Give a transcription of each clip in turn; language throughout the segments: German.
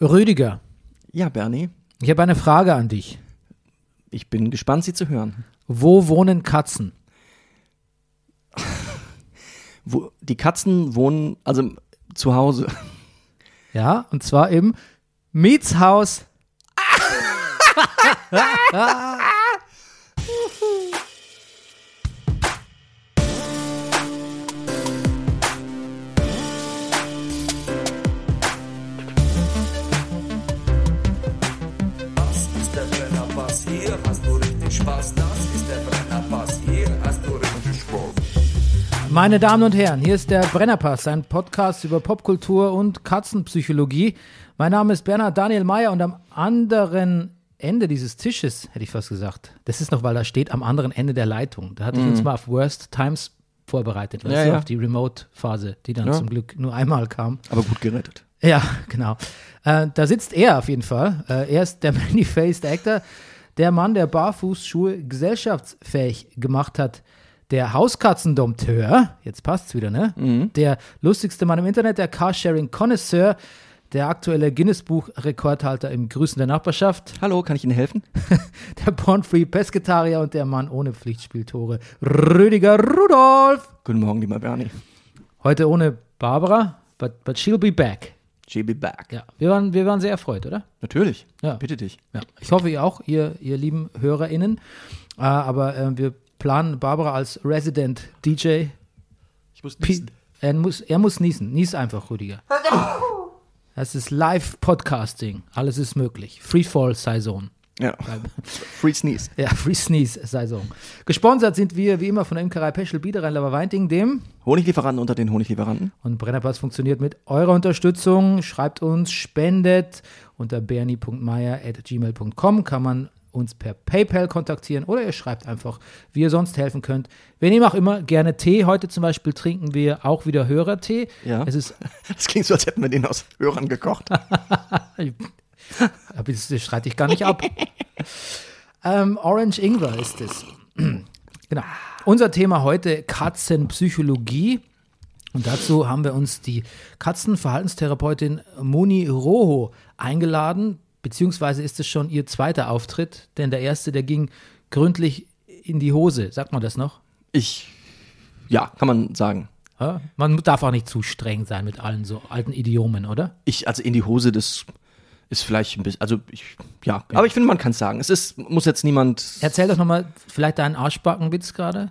Rüdiger, Ja, Bernie, ich habe eine Frage an dich. ich bin gespannt, Sie zu hören. Wo wohnen Katzen? Wo, die Katzen wohnen, also zu Hause. Ja, und zwar im Mietshaus. Meine Damen und Herren, hier ist der Brennerpass, ein Podcast über Popkultur und Katzenpsychologie. Mein Name ist Bernhard Daniel Mayer und am anderen Ende dieses Tisches, hätte ich fast gesagt, das ist noch, weil da steht am anderen Ende der Leitung. Da hatte ich uns mal auf Worst Times vorbereitet, weißt Ja, ja. auf die Remote-Phase, die dann Ja. zum Glück nur einmal kam. Aber gut gerettet. Ja, genau. Äh, da sitzt er auf jeden Fall. Äh, er ist der Many-Faced Actor, der Mann, der Barfußschuhe gesellschaftsfähig gemacht hat. Der Hauskatzendompteur, jetzt passt's wieder, ne? Der lustigste Mann im Internet, der Carsharing-Connoisseur, der aktuelle Guinness-Buch-Rekordhalter im Grüßen der Nachbarschaft, Hallo, kann ich Ihnen helfen? der Porn-Free-Pesketarier und der Mann ohne Pflichtspieltore, Rüdiger Rudolf. Guten Morgen, lieber Bernie. Heute ohne Barbara, but, but she'll be back. JB back. Ja, wir waren, wir waren sehr erfreut, oder? Natürlich. Ja. Bitte dich. Ja, ich hoffe, ihr auch, ihr, ihr lieben HörerInnen. Äh, aber äh, wir planen Barbara als Resident DJ. Ich muss P er, muss, er muss niesen. Nies einfach, Rüdiger. Das ist Live-Podcasting. Alles ist möglich. Freefall-Saison. Ja. Free Sneeze. Ja, Free Sneeze-Saison. Gesponsert sind wir wie immer von der Imkerei Peschel Biederein Laberweinting, dem Honiglieferanten unter den Honiglieferanten. Und Brennerpass funktioniert mit eurer Unterstützung. Schreibt uns, spendet unter bernie.meier.gmail.com kann man uns per PayPal kontaktieren oder ihr schreibt einfach, wie ihr sonst helfen könnt. Wir nehmen auch immer gerne Tee. Heute zum Beispiel trinken wir auch wieder Hörertee. Ja. Es ist, Das klingt so, als hätten wir den aus Hörern gekocht. aber das, das streite ich gar nicht ab. ähm, Orange Ingwer ist es. genau. Unser Thema heute Katzenpsychologie. Und dazu haben wir uns die Katzenverhaltenstherapeutin Moni Roho eingeladen, beziehungsweise ist es schon ihr zweiter Auftritt, denn der erste, der ging gründlich in die Hose. Sagt man das noch? Ich, ja, kann man sagen. Ja? Man darf auch nicht zu streng sein mit allen so alten Idiomen, oder? Ich, also in die Hose, das ist vielleicht ein bisschen, also ich, ja, aber ich finde, man kann es sagen. Es ist, muss jetzt niemand, Erzähl doch nochmal vielleicht deinen Arschbackenwitz gerade.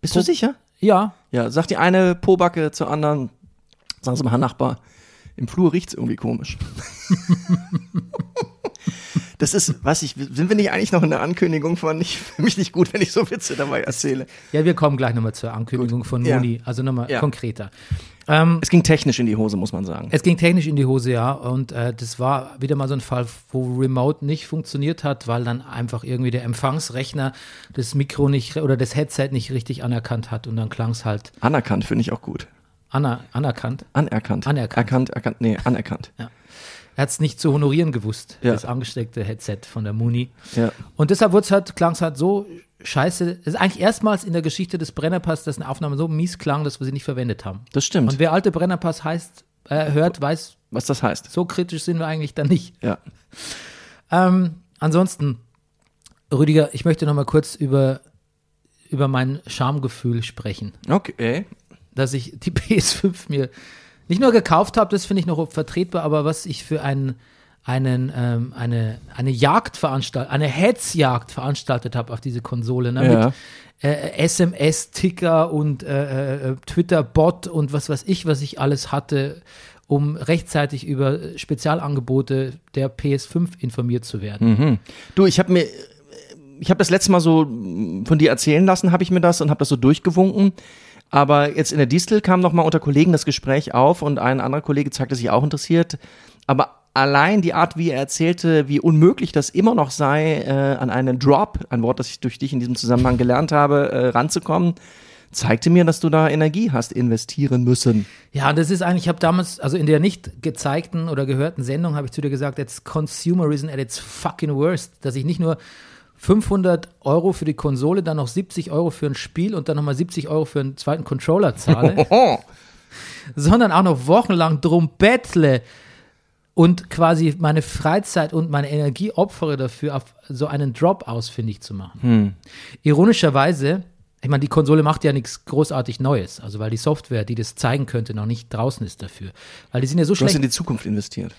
bist du Guck. sicher? Ja, Ja, sagt die eine Pobacke zur anderen, sagen sie mal, Herr Nachbar, im Flur riecht's irgendwie komisch. Das ist, weiß ich, sind wir nicht eigentlich noch in der Ankündigung von, ich fühle mich nicht gut, wenn ich so Witze dabei erzähle. ja, wir kommen gleich nochmal zur Ankündigung von Ja. Moni, also nochmal Ja. konkreter. Ähm, Es ging technisch in die Hose, muss man sagen. Es ging technisch in die Hose, ja. Und äh, das war wieder mal so ein Fall, wo Remote nicht funktioniert hat, weil dann einfach irgendwie der Empfangsrechner das Mikro nicht oder das Headset nicht richtig anerkannt hat und dann klang es halt Anerkannt finde ich auch gut. Aner anerkannt. Anerkannt. Anerkannt. Erkannt, erkannt, nee, anerkannt. Er hat es nicht zu honorieren gewusst, Ja. das angesteckte Headset von der Muni. Ja. Und deshalb halt, klang es halt so scheiße. Es ist eigentlich erstmals in der Geschichte des Brennerpass, dass eine Aufnahme so mies klang, dass wir sie nicht verwendet haben. Das stimmt. Und wer alte Brennerpass heißt, äh, hört, weiß, Was das heißt. so kritisch sind wir eigentlich da nicht. Ja. Ähm, ansonsten, Rüdiger, ich möchte noch mal kurz über, über mein Schamgefühl sprechen. Okay. Dass ich die PS5 mir nicht nur gekauft habe, das finde ich noch vertretbar, aber was ich für einen, einen, ähm, eine, eine Jagd veranstaltet, eine Hetzjagd veranstaltet habe auf diese Konsole, ne, Ja. mit äh, SMS-Ticker und äh, äh, Twitter-Bot und was weiß ich, was ich alles hatte, um rechtzeitig über Spezialangebote der PS5 informiert zu werden. Du, ich habe mir, ich habe das letzte Mal so von dir erzählen lassen, habe ich mir das und habe das so durchgewunken. Aber jetzt in der Distel kam noch mal unter Kollegen das Gespräch auf und ein anderer Kollege zeigte sich auch interessiert. Aber allein die Art, wie er erzählte, wie unmöglich das immer noch sei, äh, an einen Drop, ein Wort, das ich durch dich in diesem Zusammenhang gelernt habe, äh, ranzukommen, zeigte mir, dass du da Energie hast investieren müssen. Ja, das ist eigentlich, ich habe damals, also in der nicht gezeigten oder gehörten Sendung, habe ich zu dir gesagt, it's Consumerism at its fucking worst, dass ich nicht nur 500 Euro für die Konsole, dann noch 70 Euro für ein Spiel und dann nochmal 70 Euro für einen zweiten Controller zahle, sondern auch noch wochenlang drum bettle, und quasi meine Freizeit und meine Energie opfere dafür, auf so einen Drop ausfindig zu machen. Ironischerweise, ich meine, die Konsole macht ja nichts großartig Neues, also weil die Software, die das zeigen könnte, noch nicht draußen ist dafür. Weil die sind ja so Du hast schlecht. in die Zukunft investiert.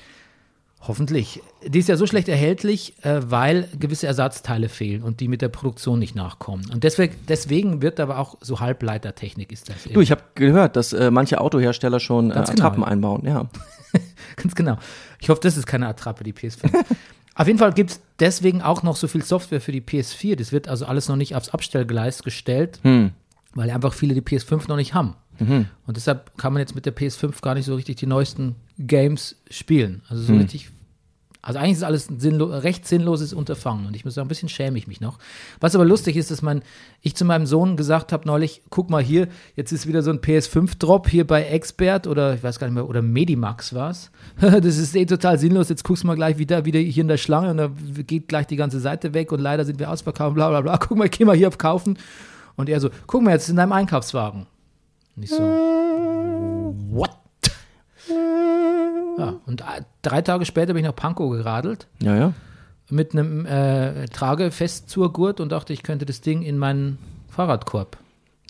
Hoffentlich. Die ist ja so schlecht erhältlich, äh, weil gewisse Ersatzteile fehlen und die mit der Produktion nicht nachkommen. Und deswegen, deswegen wird aber auch so Halbleitertechnik ist das. Du, ich habe gehört, dass äh, manche Autohersteller schon äh, genau, Attrappen ja. einbauen. Ja. Ganz genau. Ich hoffe, das ist keine Attrappe, die PS5. Auf jeden Fall gibt es deswegen auch noch so viel Software für die PS4. Das wird also alles noch nicht aufs Abstellgleis gestellt, weil einfach viele die PS5 noch nicht haben. Und deshalb kann man jetzt mit der PS5 gar nicht so richtig die neuesten Games spielen. Also so richtig. Also eigentlich ist alles ein sinnlo recht sinnloses Unterfangen und ich muss sagen, ein bisschen schäme ich mich noch. Was aber lustig ist, dass man, ich zu meinem Sohn gesagt habe neulich, guck mal hier, jetzt ist wieder so ein PS5-Drop hier bei Expert oder ich weiß gar nicht mehr, oder Medimax war es. das ist eh total sinnlos, jetzt guckst du mal gleich wieder, wieder hier in der Schlange und da geht gleich die ganze Seite weg und leider sind wir ausverkauft, bla bla bla. Guck mal, geh mal hier auf Kaufen. Und er so, guck mal, jetzt ist in deinem Einkaufswagen. Und ich so, what? Ja, und äh, drei Tage später bin ich nach Pankow geradelt Ja, ja. mit einem äh, Tragefestzurgurt und dachte, ich könnte das Ding in meinen Fahrradkorb.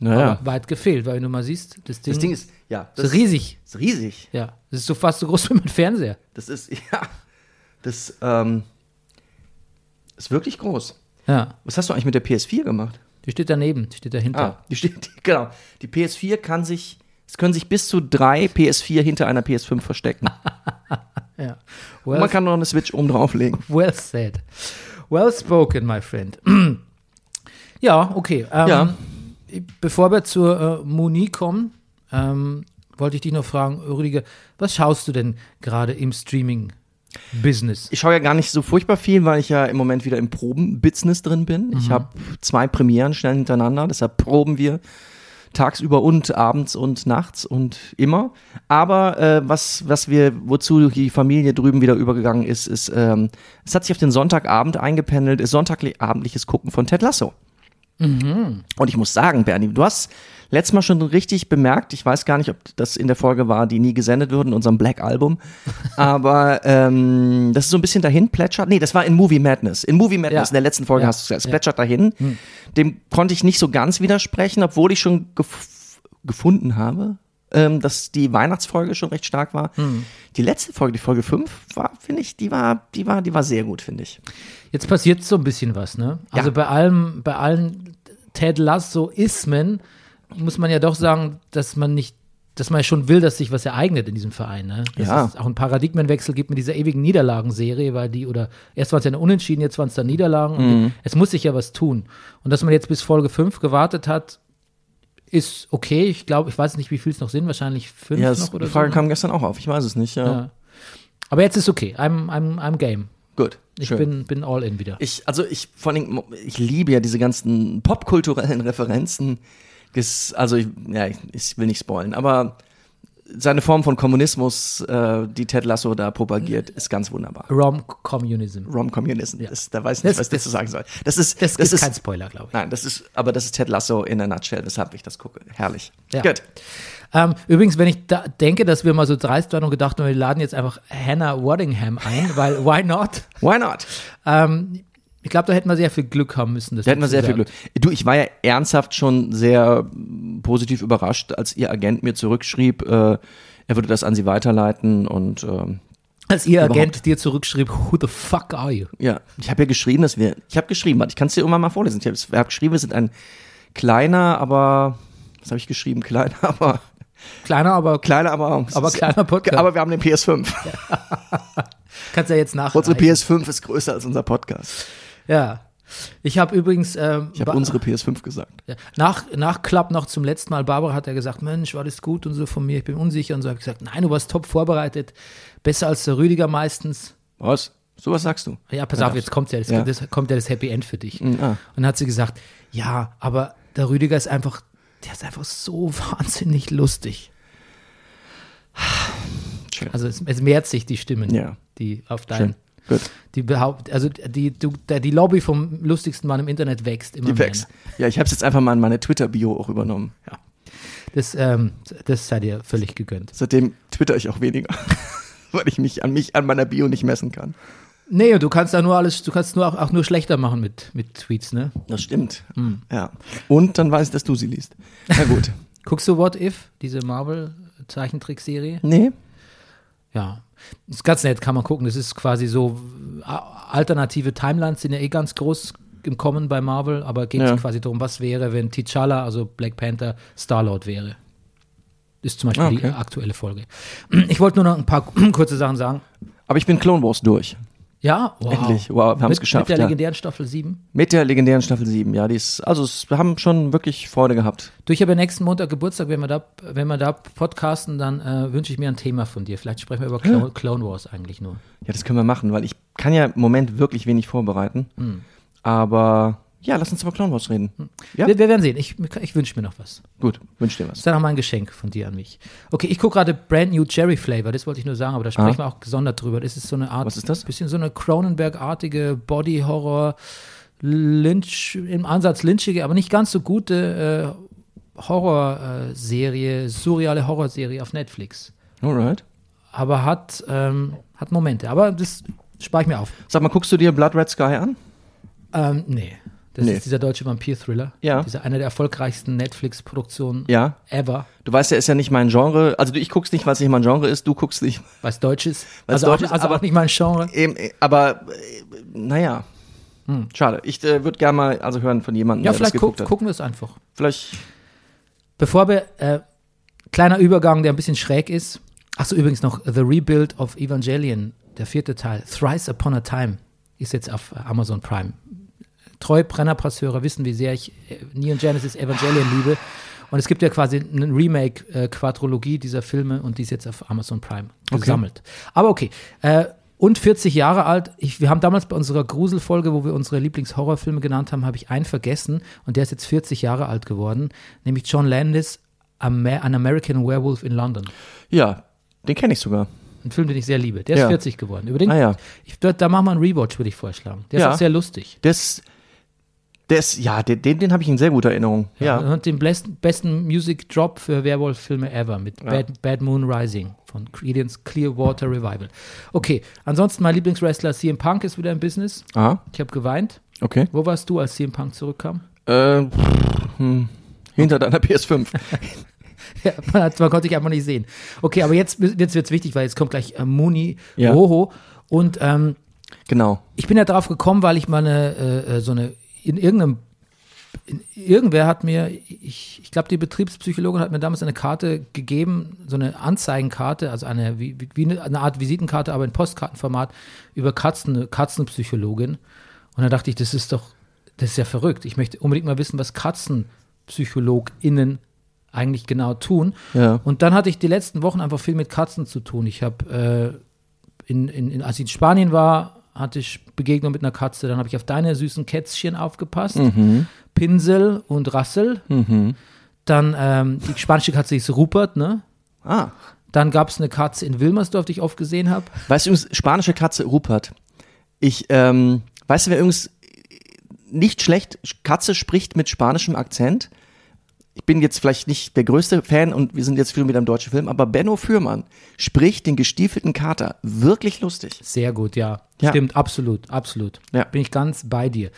Naja. Aber weit gefehlt, weil wenn du mal siehst, das Ding, Das Ding ist, ja, ist riesig. ist riesig. Ja, das ist so fast so groß wie mein Fernseher. Das ist, ja, das ähm, ist wirklich groß. Ja, Was hast du eigentlich mit der PS4 gemacht? die steht daneben, die steht dahinter. Ah, die steht, die, genau. Die PS4 kann sich, es können sich bis zu drei PS4 hinter einer PS5 verstecken. Ja. Und Well, man kann noch eine Switch oben drauflegen. well said. Well spoken, my friend. ja, okay. Ähm, Ja. Bevor wir zur äh, Moni kommen, ähm, wollte ich dich noch fragen, Rüdiger, was schaust du denn gerade im Streaming-Business? Ich schaue ja gar nicht so furchtbar viel, weil ich ja im Moment wieder im Proben-Business drin bin. Ich habe zwei Premieren schnell hintereinander, deshalb proben wir tagsüber und abends und nachts und immer. Aber äh, was, was wir, wozu die Familie drüben wieder übergegangen ist, ist, ähm, es hat sich auf den Sonntagabend eingependelt, ist sonntagabendliches Gucken von Ted Lasso. Und ich muss sagen, Bernie, du hast letztes Mal schon richtig bemerkt, ich weiß gar nicht, ob das in der Folge war, die nie gesendet wurde, in unserem Black Album, aber ähm, das ist so ein bisschen dahin plätschert. Nee, das war in Movie Madness. In Movie Madness, Ja. in der letzten Folge Ja. hast du gesagt, es plätschert dahin. Dem konnte ich nicht so ganz widersprechen, obwohl ich schon gef gefunden habe, ähm, dass die Weihnachtsfolge schon recht stark war. Die letzte Folge, die Folge 5, war, finde ich, die war, die war, die war sehr gut, finde ich. Jetzt passiert so ein bisschen was, ne? Also Ja. bei allem, bei allen Ted Lasso-Ismen muss man ja doch sagen, dass man nicht, dass man schon will, dass sich was ereignet in diesem Verein, ne? Dass Ja. es auch einen Paradigmenwechsel gibt mit dieser ewigen Niederlagenserie, weil die, oder erst waren es ja eine Unentschieden, jetzt waren es dann Niederlagen. Und Mhm. es muss sich ja was tun. Und dass man jetzt bis Folge 5 gewartet hat, ist okay. Ich glaube, ich weiß nicht, wie viel es noch sind, wahrscheinlich fünf Ja, noch oder die Frage so. kam gestern auch auf, ich weiß es nicht. Ja. Ja. Aber jetzt ist okay. I'm, I'm, I'm game. Gut. Ich schön. bin, bin all in wieder. Ich, also ich, vor allem, ich liebe ja diese ganzen popkulturellen Referenzen. Also, ich, ja, ich, will nicht spoilen, aber seine Form von Kommunismus, äh, die Ted Lasso da propagiert, ist ganz wunderbar. Rom-Communism. Rom-Communism, Ja. da weiß ich nicht, Das- was ich dazu sagen soll. Das ist, Das, das ist, kein Spoiler, glaube ich. nein, das ist, aber das ist Ted Lasso in der Nutshell, weshalb ich das gucke. Herrlich. Ja. Gut. Ähm, übrigens, wenn ich da denke, dass wir mal so dreist waren und gedacht haben, wir laden jetzt einfach Hannah Waddingham ein, weil why not? Why not? Ähm, ich glaube, da hätten wir sehr viel Glück haben müssen. Da hätten wir sehr viel Glück. Du, ich war ja ernsthaft schon sehr mm, positiv überrascht, als ihr Agent mir zurückschrieb, äh, er würde das an sie weiterleiten und ähm, Als ihr Überhaupt. Agent dir zurückschrieb, who the fuck are you? ja, ich habe ja geschrieben, dass wir, ich habe geschrieben, ich kann es dir irgendwann mal vorlesen. Ich habe hab geschrieben, wir sind ein kleiner, aber, was habe ich geschrieben? Kleiner, aber, Kleiner, aber kleiner, aber, Aber kleiner Podcast. Aber wir haben den PS5. kannst ja jetzt nachreichen. Unsere PS5 ist größer als unser Podcast. Ja. Ich habe übrigens ähm, Ich habe unsere PS5 gesagt. Ja. Nach, nach Klapp noch zum letzten Mal, Barbara hat er gesagt, Mensch, war das gut und so von mir, ich bin unsicher und so habe ich gesagt, nein, du warst top vorbereitet, besser als der Rüdiger meistens. Was? So was sagst du? Ja, pass Ja, auf, jetzt kommt ja das, ja. das kommt ja das Happy End für dich. ah. Und dann hat sie gesagt, ja, aber der Rüdiger ist einfach, der ist einfach so wahnsinnig lustig. Schön. Also es, es mehrt sich die Stimmen, Ja. die auf Schön. Gut. die behaupt, also die, du, die Lobby vom lustigsten Mann im Internet wächst immer Die mehr. wächst. Ja, ich habe es jetzt einfach mal in meine Twitter-Bio auch übernommen. Das, ähm, das sei dir völlig gegönnt. Seitdem twitter ich auch weniger. weil ich mich an mich an meiner Bio nicht messen kann. Nee, und du kannst da nur alles, du kannst nur auch, auch nur schlechter machen mit, mit Tweets, ne? Das stimmt. Ja. Und dann weiß ich, dass du sie liest. Na gut. Guckst du What If, diese Marvel-Zeichentrickserie? nee. Ja. Ist ganz nett, kann man gucken. Das ist quasi so, äh, alternative Timelines sind ja eh ganz groß im Kommen bei Marvel, aber geht Ja. quasi darum, was wäre, wenn T'Challa, also Black Panther, Star-Lord wäre. Ist zum Beispiel Ah, die okay. aktuelle Folge. Ich wollte nur noch ein paar kurze Sachen sagen. Aber ich bin Clone Wars durch. Ja, wow. Endlich. Wow, wir haben es geschafft. Mit der ja. legendären Staffel 7. Mit der legendären Staffel 7, ja, die ist, also es, wir haben schon wirklich Freude gehabt. Du, ich habe nächsten Montag Geburtstag, wenn wir da, wenn wir da podcasten, dann äh, wünsche ich mir ein Thema von dir. Vielleicht sprechen wir über Clone, Clone Wars eigentlich nur. Ja, das können wir machen, weil ich kann ja im Moment wirklich wenig vorbereiten. Aber ja, lass uns über Clone Wars reden. Ja, Wir, wir werden sehen. Ich, ich wünsche mir noch was. gut, wünsch dir was. Das ist dann auch mal ein Geschenk von dir an mich. Okay, ich gucke gerade Brand New Cherry Flavor, das wollte ich nur sagen, aber da sprechen wir auch gesondert drüber. Das ist so eine Art, Ah. Was ist das? bisschen so eine Cronenberg-artige Body-Horror, Lynch, im Ansatz lynchige, aber nicht ganz so gute äh, Horrorserie, surreale Horrorserie auf Netflix. Alright. Aber hat, ähm, hat Momente. Aber das spare ich mir auf. Sag mal, guckst du dir Blood Red Sky an? Ähm, nee. Das Nee. ist dieser deutsche Vampir-Thriller. Ja. Dieser einer der erfolgreichsten Netflix-Produktionen Ja. ever, Du weißt ja, ist ja nicht mein Genre. Also du, ich guck's nicht, weil es nicht mein Genre ist. Du guckst nicht. weil es Deutsch ist. Weil's also Deutsch auch, ist, also aber- auch nicht mein Genre. Eben, äh, aber äh, naja. Schade. Ich äh, würde gerne mal also hören von jemandem, Hm. Ja, der vielleicht das guck, geguckt hat. gucken wir es einfach. Vielleicht. Bevor wir, äh, kleiner Übergang, der ein bisschen schräg ist. Achso, übrigens noch The Rebuild of Evangelion, der vierte Teil. Thrice Upon a Time ist jetzt auf äh, Amazon Prime. Treu Brennerpresshörer wissen, wie sehr ich äh, Neon Genesis Evangelion liebe. Und es gibt ja quasi eine Remake-Quadrologie dieser Filme und die ist jetzt auf Amazon Prime gesammelt. Aber okay. Äh, und 40 Jahre alt. Ich, wir haben damals bei unserer Gruselfolge, wo wir unsere Lieblingshorrorfilme genannt haben, habe ich einen vergessen und der ist jetzt 40 Jahre alt geworden, nämlich John Landis, Amer An American Werewolf in London. Ja, den kenne ich sogar. Ein Film, den ich sehr liebe. Der ist Ja. 40 geworden. Über den, Ah ja. ich, da, da machen wir einen Rewatch, würde ich vorschlagen. Der Ja. ist auch sehr lustig. Das. Das, ja, den, den, den habe ich in sehr guter Erinnerung. Ja. Und den besten, besten Music Drop für Werwolf-Filme ever mit Bad, Bad Moon Rising von Creedence Clearwater Revival. Okay, ansonsten mein Lieblingswrestler CM Punk ist wieder im Business. Aha, Ich habe geweint. okay. Wo warst du, als CM Punk zurückkam? Äh, hm, hinter deiner PS5. Ja, man, hat, man konnte ich einfach nicht sehen. Okay, aber jetzt wird es wichtig, weil jetzt kommt gleich äh, Muni Ja. Roho. Und ähm, genau. ich bin ja drauf gekommen, weil ich mal eine, äh, äh, so eine, in irgendeinem, in, irgendwer hat mir, ich, ich glaube, die Betriebspsychologin hat mir damals eine Karte gegeben, so eine Anzeigenkarte, also eine, wie, wie- wie eine, eine Art Visitenkarte, aber in Postkartenformat über Katzen, Katzenpsychologin. Und da dachte ich, das ist doch, das ist ja verrückt. Ich möchte unbedingt mal wissen, was KatzenpsychologInnen eigentlich genau tun. Ja. Und dann hatte ich die letzten Wochen einfach viel mit Katzen zu tun. Ich habe, äh, in, in, in, als ich in Spanien war, hatte ich Begegnung mit einer Katze. Dann habe ich auf deine süßen Kätzchen aufgepasst. Pinsel und Rassel. Dann ähm, die spanische Katze ist Rupert, ne? Ah. Dann gab es eine Katze in Wilmersdorf, die ich oft gesehen habe. Weißt du übrigens, spanische Katze Rupert. Ich, ähm, weißt du, wer übrigens nicht schlecht Katze spricht mit spanischem Akzent? Ich bin jetzt vielleicht nicht der größte Fan und wir sind jetzt viel mit einem deutschen Film, aber Benno Fürmann spricht den gestiefelten Kater wirklich lustig. Sehr gut, ja. Ja. Stimmt, absolut, absolut. Ja. Bin ich ganz bei dir.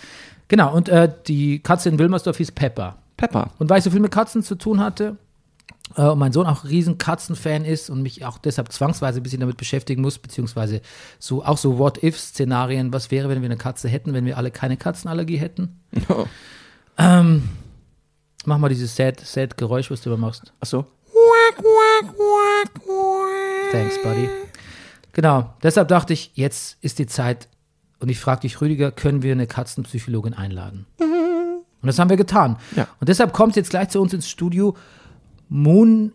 Genau, und äh, die Katze in Wilmersdorf hieß Pepper. Pepper. Und weil ich so viel mit Katzen zu tun hatte äh, und mein Sohn auch ein riesen Katzenfan ist und mich auch deshalb zwangsweise ein bisschen damit beschäftigen muss, beziehungsweise so auch so What-If-Szenarien, was wäre, wenn wir eine Katze hätten, wenn wir alle keine Katzenallergie hätten? Ähm, mach mal dieses sad, sad Geräusch, was du immer machst. Achso. Thanks, Buddy. Genau, deshalb dachte ich, jetzt ist die Zeit und ich frage dich, Rüdiger, können wir eine Katzenpsychologin einladen? Und das haben wir getan. Ja. Und deshalb kommt jetzt gleich zu uns ins Studio Moon,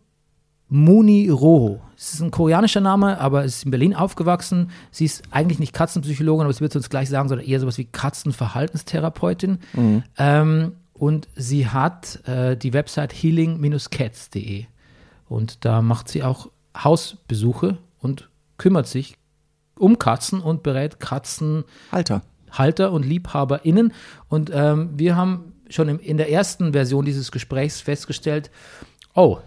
Moni Roho. Es ist ein koreanischer Name, aber es ist in Berlin aufgewachsen. Sie ist eigentlich nicht Katzenpsychologin, aber sie wird es uns gleich sagen, sondern eher sowas wie Katzenverhaltenstherapeutin. Ähm, und sie hat äh, die Website healing-cats.de. Und da macht sie auch Hausbesuche und kümmert sich um Katzen und berät Katzenhalter Alter. und LiebhaberInnen. Und ähm, wir haben schon im, in der ersten Version dieses Gesprächs festgestellt, oh,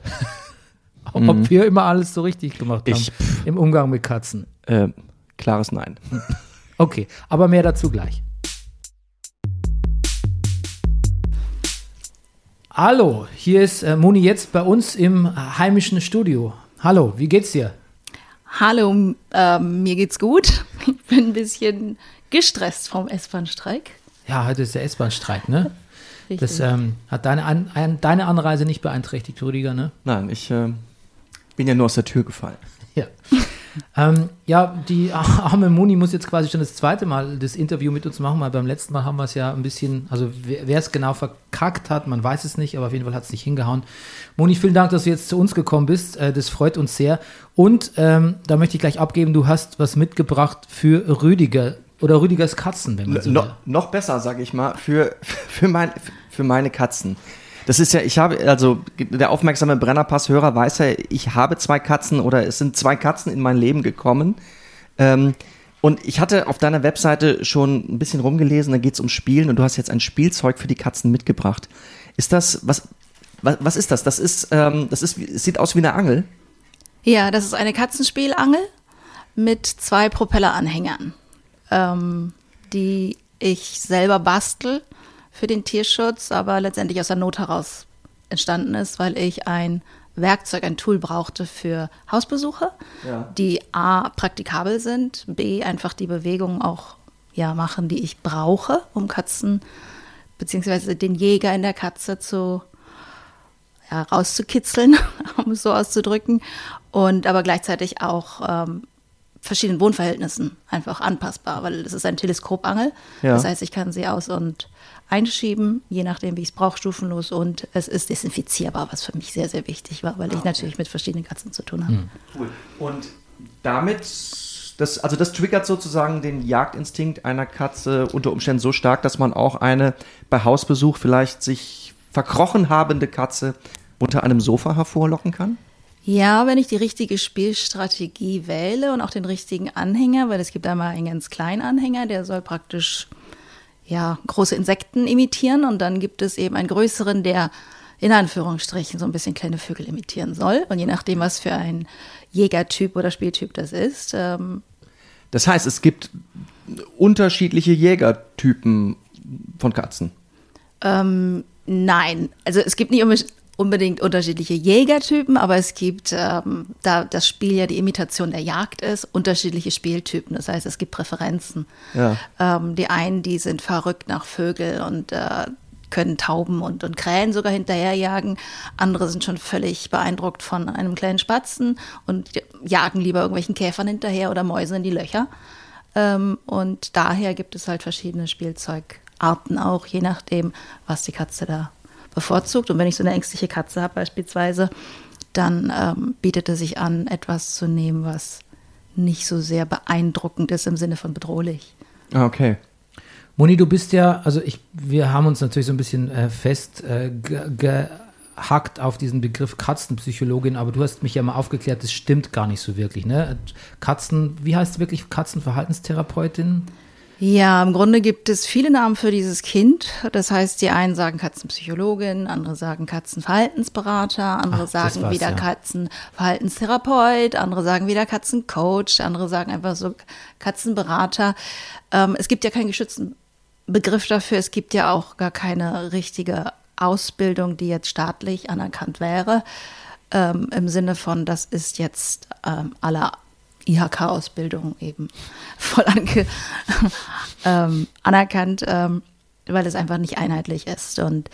ob wir immer alles so richtig gemacht haben. Ich, im Umgang mit Katzen? Äh, klares Nein. Okay, aber mehr dazu gleich. Hallo, hier ist äh, Moni jetzt bei uns im heimischen Studio. Hallo, wie geht's dir? Hallo, ähm, mir geht's gut. Ich bin ein bisschen gestresst vom S-Bahn-Streik. Ja, heute ist der S-Bahn-Streik, ne? Richtig. Das ähm, hat deine, An ein, deine Anreise nicht beeinträchtigt, Rüdiger, ne? Nein, ich äh, bin ja nur aus der Tür gefallen. Ja. ähm, ja, die arme Moni muss jetzt quasi schon das zweite Mal das Interview mit uns machen, weil beim letzten Mal haben wir es ja ein bisschen, also wer es genau verkackt hat, man weiß es nicht, aber auf jeden Fall hat es nicht hingehauen. Moni, vielen Dank, dass du jetzt zu uns gekommen bist. Äh, das freut uns sehr. Und ähm, da möchte ich gleich abgeben, du hast was mitgebracht für Rüdiger oder Rüdigers Katzen, wenn man so No, will. noch besser, sage ich mal, für, für, mein, für meine Katzen. Das ist ja, ich habe, also der aufmerksame Brennerpass-Hörer weiß ja, ich habe zwei Katzen oder es sind zwei Katzen in mein Leben gekommen. Ähm, und ich hatte auf deiner Webseite schon ein bisschen rumgelesen, da geht es um Spielen und du hast jetzt ein Spielzeug für die Katzen mitgebracht. Ist das, was, was, was ist das? Das ist, ähm, das ist, es sieht aus wie eine Angel. Ja, das ist eine Katzenspielangel mit zwei Propelleranhängern, ähm, die ich selber bastel für den Tierschutz, aber letztendlich aus der Not heraus entstanden ist, weil ich ein Werkzeug, ein Tool brauchte für Hausbesuche, Ja. die A praktikabel sind, B einfach die Bewegungen auch ja, machen, die ich brauche, um Katzen beziehungsweise den Jäger in der Katze zu ja, rauszukitzeln, um es so auszudrücken, und aber gleichzeitig auch ähm, verschiedenen Wohnverhältnissen einfach anpassbar, weil das ist ein Teleskopangel. Ja. Das heißt, ich kann sie aus- und einschieben, je nachdem, wie ich es brauche, stufenlos und es ist desinfizierbar, was für mich sehr, sehr wichtig war, weil ich natürlich mit verschiedenen Katzen zu tun habe. Cool. Und damit, das, also das triggert sozusagen den Jagdinstinkt einer Katze unter Umständen so stark, dass man auch eine bei Hausbesuch vielleicht sich verkrochen habende Katze unter einem Sofa hervorlocken kann? Ja, wenn ich die richtige Spielstrategie wähle und auch den richtigen Anhänger, weil es gibt einmal einen ganz kleinen Anhänger, der soll praktisch ja, große Insekten imitieren und dann gibt es eben einen größeren, der in Anführungsstrichen so ein bisschen kleine Vögel imitieren soll. Und je nachdem, was für ein Jägertyp oder Spieltyp das ist, ähm, Das heißt, es gibt unterschiedliche Jägertypen von Katzen. Ähm, nein, also es gibt nicht unbedingt unterschiedliche Jägertypen, aber es gibt, ähm, da das Spiel ja die Imitation der Jagd ist, unterschiedliche Spieltypen. Das heißt, es gibt Präferenzen. Ja. Ähm, die einen, die sind verrückt nach Vögeln und äh, können Tauben und, und Krähen sogar hinterherjagen. Andere sind schon völlig beeindruckt von einem kleinen Spatzen und jagen lieber irgendwelchen Käfern hinterher oder Mäuse in die Löcher. Ähm, und daher gibt es halt verschiedene Spielzeugarten auch, je nachdem, was die Katze da bevorzugt. Und wenn ich so eine ängstliche Katze habe beispielsweise, dann ähm, bietet es sich an, etwas zu nehmen, was nicht so sehr beeindruckend ist im Sinne von bedrohlich. Ah, Okay. Moni, du bist ja, also ich, wir haben uns natürlich so ein bisschen äh, fest äh, auf diesen Begriff Katzenpsychologin, aber du hast mich ja mal aufgeklärt, das stimmt gar nicht so wirklich, ne? Katzen, wie heißt es wirklich Katzenverhaltenstherapeutin? Ja, im Grunde gibt es viele Namen für dieses Kind. Das heißt, die einen sagen Katzenpsychologin, andere sagen Katzenverhaltensberater, andere Ach, sagen wieder ja. Katzenverhaltenstherapeut, andere sagen wieder Katzencoach, andere sagen einfach so Katzenberater. Ähm, es gibt ja keinen geschützten Begriff dafür. Es gibt ja auch gar keine richtige Ausbildung, die jetzt staatlich anerkannt wäre. Ähm, Im Sinne von, das ist jetzt ähm, aller IHK-Ausbildung eben voll ange, ähm, anerkannt, ähm, weil es einfach nicht einheitlich ist. Und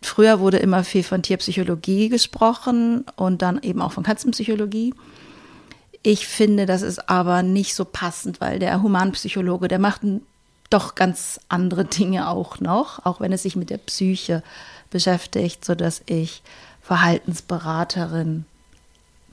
früher wurde immer viel von Tierpsychologie gesprochen und dann eben auch von Katzenpsychologie. Ich finde, das ist aber nicht so passend, weil der Humanpsychologe, der macht doch ganz andere Dinge auch noch, auch wenn es sich mit der Psyche beschäftigt, sodass ich Verhaltensberaterin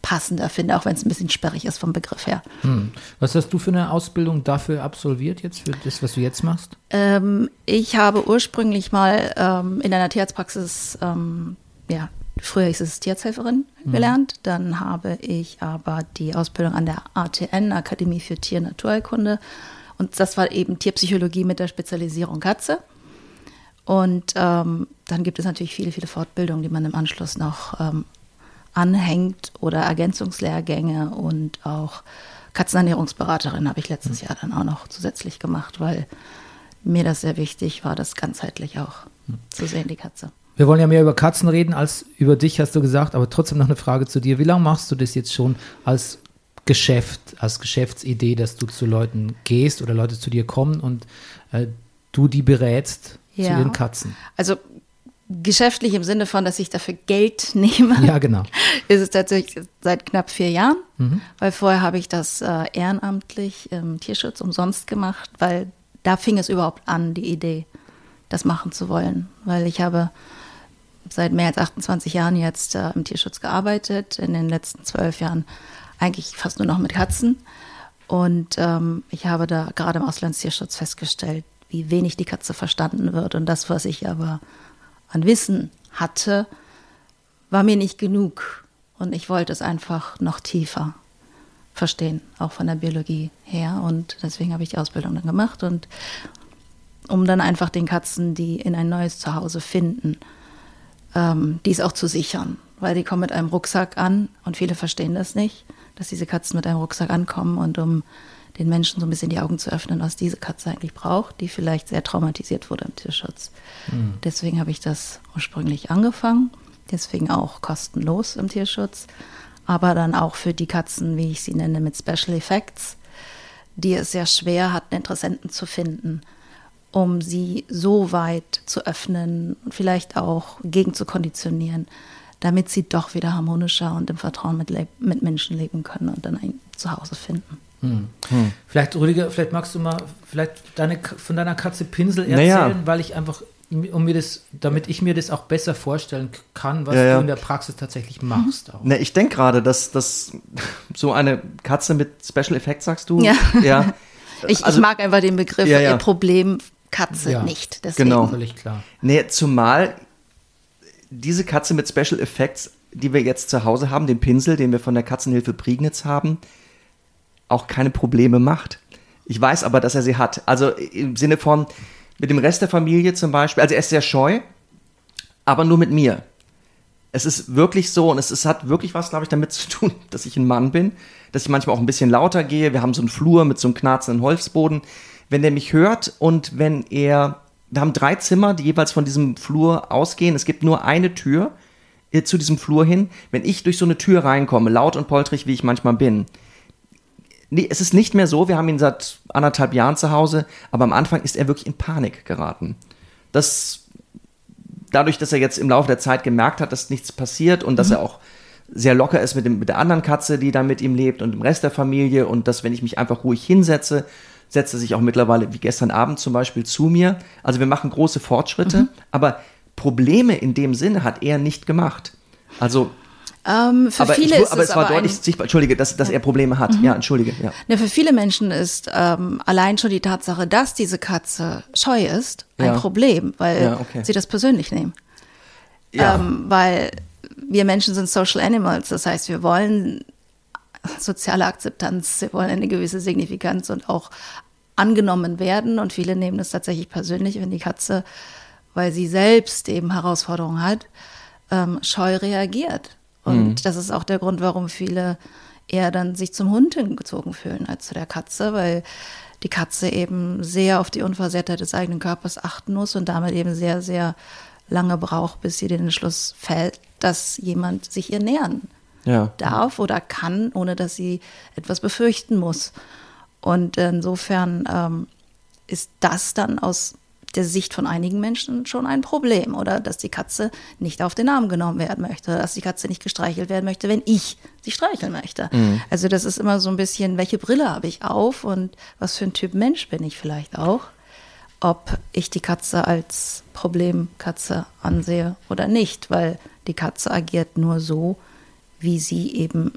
passender finde, auch wenn es ein bisschen sperrig ist vom Begriff her. Hm. Was hast du für eine Ausbildung dafür absolviert jetzt, für das, was du jetzt machst? Ähm, ich habe ursprünglich mal ähm, in einer Tierarztpraxis, ähm, ja, früher hieß es Tierarzthelferin gelernt. Dann habe ich aber die Ausbildung an der ATN, Akademie für Tier- und Naturheilkunde. Und das war eben Tierpsychologie mit der Spezialisierung Katze. Und ähm, dann gibt es natürlich viele, viele Fortbildungen, die man im Anschluss noch ähm, anhängt oder Ergänzungslehrgänge und auch Katzenernährungsberaterin habe ich letztes Jahr dann auch noch zusätzlich gemacht, weil mir das sehr wichtig war, das ganzheitlich auch zu sehen, die Katze. Wir wollen ja mehr über Katzen reden als über dich, hast du gesagt, aber trotzdem noch eine Frage zu dir. Wie lange machst du das jetzt schon als Geschäft, als Geschäftsidee, dass du zu Leuten gehst oder Leute zu dir kommen und äh, du die berätst zu Ja. ihren Katzen? Also geschäftlich im Sinne von, dass ich dafür Geld nehme. Ja, genau. ist es tatsächlich seit knapp vier Jahren, weil vorher habe ich das äh, ehrenamtlich im Tierschutz umsonst gemacht, weil da fing es überhaupt an, die Idee, das machen zu wollen. Weil ich habe seit mehr als 28 Jahren jetzt äh, im Tierschutz gearbeitet, in den letzten zwölf Jahren eigentlich fast nur noch mit Katzen. Und ähm, ich habe da gerade im Auslandstierschutz festgestellt, wie wenig die Katze verstanden wird. Und das, was ich aber an Wissen hatte, war mir nicht genug. Und ich wollte es einfach noch tiefer verstehen, auch von der Biologie her. Und deswegen habe ich die Ausbildung dann gemacht. Und um dann einfach den Katzen, die in ein neues Zuhause finden, ähm, dies auch zu sichern. Weil die kommen mit einem Rucksack an und viele verstehen das nicht, dass diese Katzen mit einem Rucksack ankommen und um den Menschen so ein bisschen die Augen zu öffnen, was diese Katze eigentlich braucht, die vielleicht sehr traumatisiert wurde im Tierschutz. Deswegen habe ich das ursprünglich angefangen, deswegen auch kostenlos im Tierschutz, aber dann auch für die Katzen, wie ich sie nenne, mit Special Effects, die es sehr schwer hatten, Interessenten zu finden, um sie so weit zu öffnen und vielleicht auch gegen zu konditionieren, damit sie doch wieder harmonischer und im Vertrauen mit, mit Menschen leben können und dann ein Zuhause finden. Vielleicht, Rüdiger, vielleicht magst du mal vielleicht deine, von deiner Katze Pinsel Naja. erzählen, weil ich einfach, um mir das, damit ich mir das auch besser vorstellen kann, was Ja, ja. du in der Praxis tatsächlich machst. Auch. Ne, ich denke gerade, dass, dass so eine Katze mit Special Effects, sagst du? Ja. ja. Ich, Also- ich mag einfach den Begriff Ja, Problem Katze Ja. nicht. Deswegen. Genau. Völlig klar. Nee, zumal diese Katze mit Special Effects, die wir jetzt zu Hause haben, den Pinsel, den wir von der Katzenhilfe Prignitz haben, auch keine Probleme macht. Ich weiß aber, dass er sie hat. Also im Sinne von, mit dem Rest der Familie zum Beispiel, also er ist sehr scheu, aber nur mit mir. Es ist wirklich so und es, es hat wirklich was, glaube ich, damit zu tun, dass ich ein Mann bin, dass ich manchmal auch ein bisschen lauter gehe. Wir haben so einen Flur mit so einem knarzenden Holzboden. Wenn der mich hört und wenn er, wir haben drei Zimmer, die jeweils von diesem Flur ausgehen. Es gibt nur eine Tür äh, zu diesem Flur hin. Wenn ich durch so eine Tür reinkomme, laut und poltrig, wie ich manchmal bin, Nee, es ist nicht mehr so. Wir haben ihn seit anderthalb Jahren zu Hause, aber am Anfang ist er wirklich in Panik geraten. Das, dadurch, dass er jetzt im Laufe der Zeit gemerkt hat, dass nichts passiert und dass er auch sehr locker ist mit, dem, mit der anderen Katze, die da mit ihm lebt und dem Rest der Familie und dass, wenn ich mich einfach ruhig hinsetze, setzt er sich auch mittlerweile, wie gestern Abend zum Beispiel, zu mir. Also wir machen große Fortschritte, aber Probleme in dem Sinne hat er nicht gemacht. Also, Ähm, für aber, viele ich, ist aber es es war aber deutlich Mhm. sichtbar, entschuldige, dass, dass er Probleme hat. Ja, entschuldige, ja. Ja, für viele Menschen ist ähm, allein schon die Tatsache, dass diese Katze scheu ist, ein Ja. Problem, weil Ja, okay. sie das persönlich nehmen. Ja. Ähm, weil wir Menschen sind Social Animals, das heißt, wir wollen soziale Akzeptanz, wir wollen eine gewisse Signifikanz und auch angenommen werden. Und viele nehmen es tatsächlich persönlich, wenn die Katze, weil sie selbst eben Herausforderungen hat, ähm, scheu reagiert. Und das ist auch der Grund, warum viele eher dann sich zum Hund hingezogen fühlen als zu der Katze, weil die Katze eben sehr auf die Unversehrtheit des eigenen Körpers achten muss und damit eben sehr, sehr lange braucht, bis sie den Entschluss fällt, dass jemand sich ihr nähern Ja. darf oder kann, ohne dass sie etwas befürchten muss. Und insofern ähm, ist das dann aus der Sicht von einigen Menschen schon ein Problem oder dass die Katze nicht auf den Arm genommen werden möchte, dass die Katze nicht gestreichelt werden möchte, wenn ich sie streicheln möchte. Also das ist immer so ein bisschen, welche Brille habe ich auf und was für ein Typ Mensch bin ich vielleicht auch, ob ich die Katze als Problemkatze ansehe oder nicht, weil die Katze agiert nur so, wie sie eben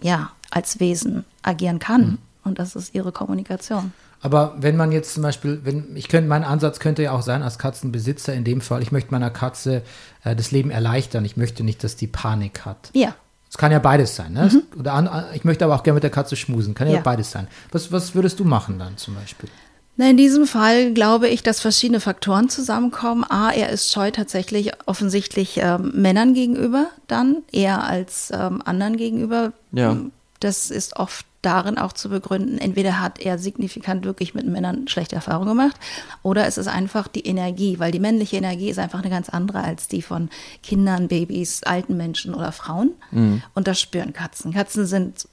ja als Wesen agieren kann. Und das ist ihre Kommunikation. Aber wenn man jetzt zum Beispiel, wenn ich könnte, mein Ansatz könnte ja auch sein, als Katzenbesitzer in dem Fall, ich möchte meiner Katze äh, das Leben erleichtern. Ich möchte nicht, dass die Panik hat. Ja. Es kann ja beides sein. Ne? Oder an, ich möchte aber auch gerne mit der Katze schmusen. Kann ja, Ja. beides sein. Was, was würdest du machen dann zum Beispiel? Na, in diesem Fall glaube ich, dass verschiedene Faktoren zusammenkommen. A, er ist scheu tatsächlich offensichtlich ähm, Männern gegenüber dann, eher als ähm, anderen gegenüber. Ja. Das ist oft darin auch zu begründen, entweder hat er signifikant wirklich mit Männern schlechte Erfahrungen gemacht oder es ist einfach die Energie, weil die männliche Energie ist einfach eine ganz andere als die von Kindern, Babys, alten Menschen oder Frauen. Und das spüren Katzen. Katzen sind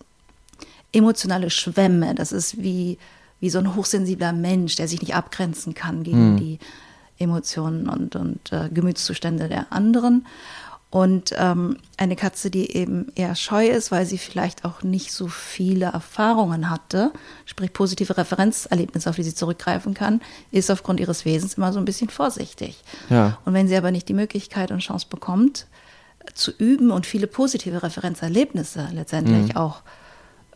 emotionale Schwämme. Das ist wie, wie so ein hochsensibler Mensch, der sich nicht abgrenzen kann gegen die Emotionen und, und äh, Gemütszustände der anderen. Und ähm, eine Katze, die eben eher scheu ist, weil sie vielleicht auch nicht so viele Erfahrungen hatte, sprich positive Referenzerlebnisse, auf die sie zurückgreifen kann, ist aufgrund ihres Wesens immer so ein bisschen vorsichtig. Ja. Und wenn sie aber nicht die Möglichkeit und Chance bekommt, zu üben und viele positive Referenzerlebnisse letztendlich auch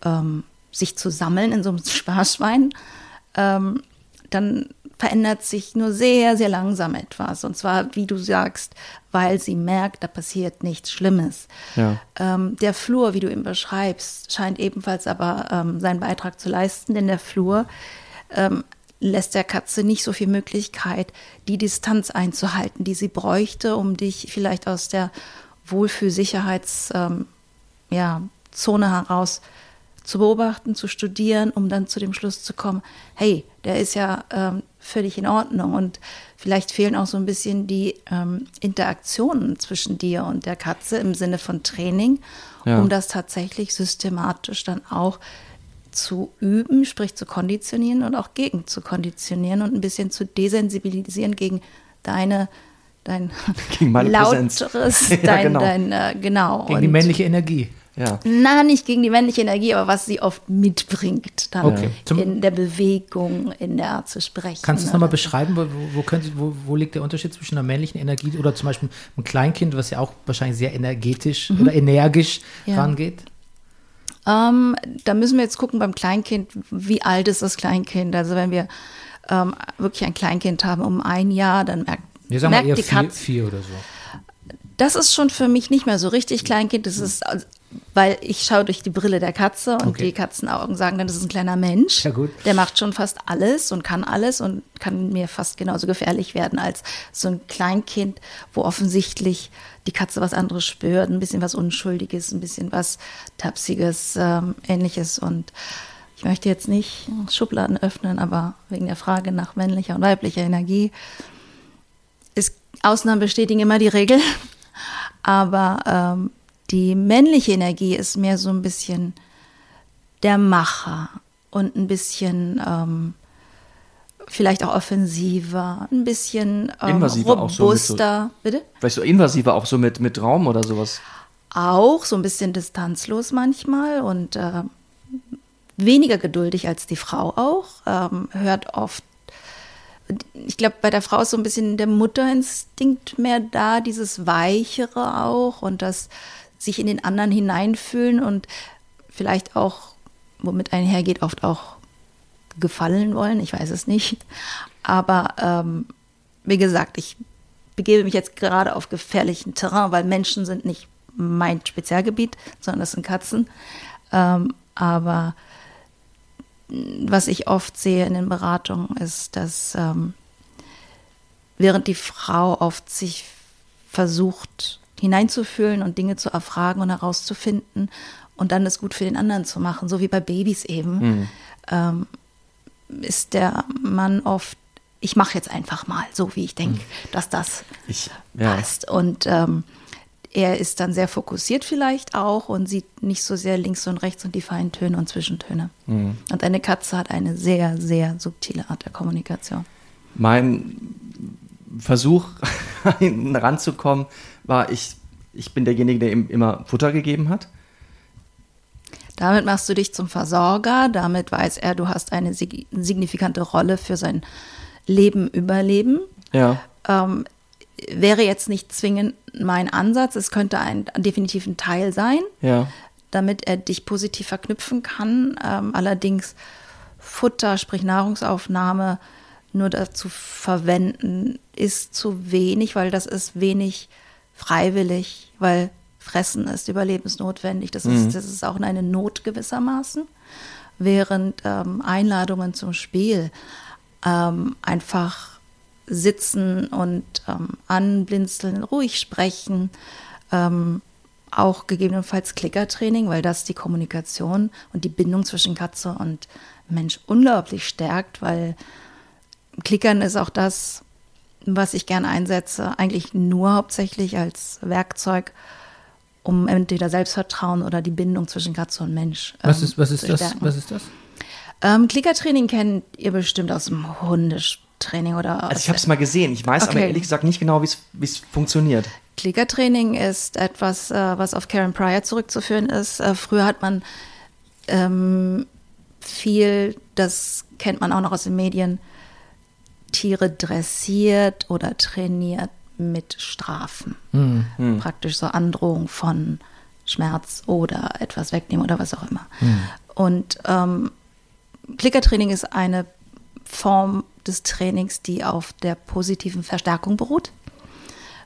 ähm, sich zu sammeln in so einem Sparschwein, ähm, dann verändert sich nur sehr, sehr langsam etwas. Und zwar, wie du sagst, weil sie merkt, da passiert nichts Schlimmes. Ja. Ähm, der Flur, wie du ihn beschreibst, scheint ebenfalls aber ähm, seinen Beitrag zu leisten, denn der Flur ähm, lässt der Katze nicht so viel Möglichkeit, die Distanz einzuhalten, die sie bräuchte, um dich vielleicht aus der Wohlfühl-Sicherheits- ähm, ja, Zone heraus zu beobachten, zu studieren, um dann zu dem Schluss zu kommen, hey, der ist ja ähm, völlig in Ordnung und vielleicht fehlen auch so ein bisschen die ähm, Interaktionen zwischen dir und der Katze im Sinne von Training, Ja. um das tatsächlich systematisch dann auch zu üben, sprich zu konditionieren und auch gegen zu konditionieren und ein bisschen zu desensibilisieren gegen deine dein Gegen lauteres, Ja, dein, genau. dein, äh, genau. Gegen die Und- männliche Energie. Ja. na, nicht gegen die männliche Energie, aber was sie oft mitbringt, dann Okay. In der Bewegung, in der Art zu sprechen. Kannst du es nochmal beschreiben, wo, wo, könnte, wo, wo liegt der Unterschied zwischen einer männlichen Energie oder zum Beispiel einem Kleinkind, was ja auch wahrscheinlich sehr energetisch oder energisch Mhm. Ja. rangeht? Ähm, da müssen wir jetzt gucken beim Kleinkind, wie alt ist das Kleinkind? Also wenn wir ähm, wirklich ein Kleinkind haben um ein Jahr, dann merkt, Wir sagen mal merkt eher die vier, Katze, vier oder so. das ist schon für mich nicht mehr so richtig Kleinkind. Das ist, weil ich schaue durch die Brille der Katze und Okay. die Katzenaugen sagen dann, das ist ein kleiner Mensch. Ja. Der macht schon fast alles und kann alles und kann mir fast genauso gefährlich werden als so ein Kleinkind, wo offensichtlich die Katze was anderes spürt, ein bisschen was Unschuldiges, ein bisschen was Tapsiges, ähm, ähnliches. Und ich möchte jetzt nicht Schubladen öffnen, aber wegen der Frage nach männlicher und weiblicher Energie ist, Ausnahmen bestätigen immer die Regel. Aber ähm, die männliche Energie ist mehr so ein bisschen der Macher und ein bisschen ähm, vielleicht auch offensiver, ein bisschen ähm, Invasiver auch so mit so- robuster. Bitte? Vielleicht so invasiver, auch so mit, mit Raum oder sowas. Auch so ein bisschen distanzlos manchmal und äh, weniger geduldig als die Frau auch. Ähm, hört oft, ich glaube, bei der Frau ist so ein bisschen der Mutterinstinkt mehr da, dieses Weichere auch und das sich in den anderen hineinfühlen und vielleicht auch, womit einhergeht, oft auch gefallen wollen, ich weiß es nicht. Aber ähm, wie gesagt, ich begebe mich jetzt gerade auf gefährlichen Terrain, weil Menschen sind nicht mein Spezialgebiet, sondern das sind Katzen. Ähm, aber was ich oft sehe in den Beratungen ist, dass ähm, während die Frau oft sich versucht hineinzufühlen und Dinge zu erfragen und herauszufinden und dann es gut für den anderen zu machen, so wie bei Babys eben, ähm, ist der Mann oft, ich mache jetzt einfach mal, so wie ich denke, dass das Ich, ja. passt. Und ähm, er ist dann sehr fokussiert vielleicht auch und sieht nicht so sehr links und rechts und die feinen Töne und Zwischentöne. Und eine Katze hat eine sehr, sehr subtile Art der Kommunikation. Mein Versuch, ihn ranzukommen, war, ich, ich bin derjenige, der ihm immer Futter gegeben hat. Damit machst du dich zum Versorger, damit weiß er, du hast eine sig signifikante Rolle für sein Leben, Überleben. Ja. ähm, wäre jetzt nicht zwingend mein Ansatz. Es könnte ein definitiv ein Teil sein, Ja. damit er dich positiv verknüpfen kann. Ähm, allerdings Futter, sprich Nahrungsaufnahme, nur dazu verwenden, ist zu wenig, weil das ist wenig freiwillig, weil Fressen ist überlebensnotwendig. Das, ist, das ist auch eine Not gewissermaßen. Während ähm, Einladungen zum Spiel ähm, einfach sitzen und ähm, anblinzeln, ruhig sprechen, ähm, auch gegebenenfalls Klickertraining, weil das die Kommunikation und die Bindung zwischen Katze und Mensch unglaublich stärkt, weil Klickern ist auch das, was ich gern einsetze, eigentlich nur hauptsächlich als Werkzeug, um entweder Selbstvertrauen oder die Bindung zwischen Katze und Mensch Was ähm, ist, was ist das? Was ist das? Ähm, Klickertraining kennt ihr bestimmt aus dem Hundetraining oder Also ich habe es mal gesehen. Ich weiß aber Okay. ehrlich gesagt nicht genau, wie es- wie es funktioniert. Klickertraining ist etwas, äh, was auf Karen Pryor zurückzuführen ist. Äh, früher hat man ähm, viel, das kennt man auch noch aus den Medien, Tiere dressiert oder trainiert mit Strafen. Praktisch so Androhung von Schmerz oder etwas wegnehmen oder was auch immer. Und ähm, Klickertraining ist eine Form des Trainings, die auf der positiven Verstärkung beruht.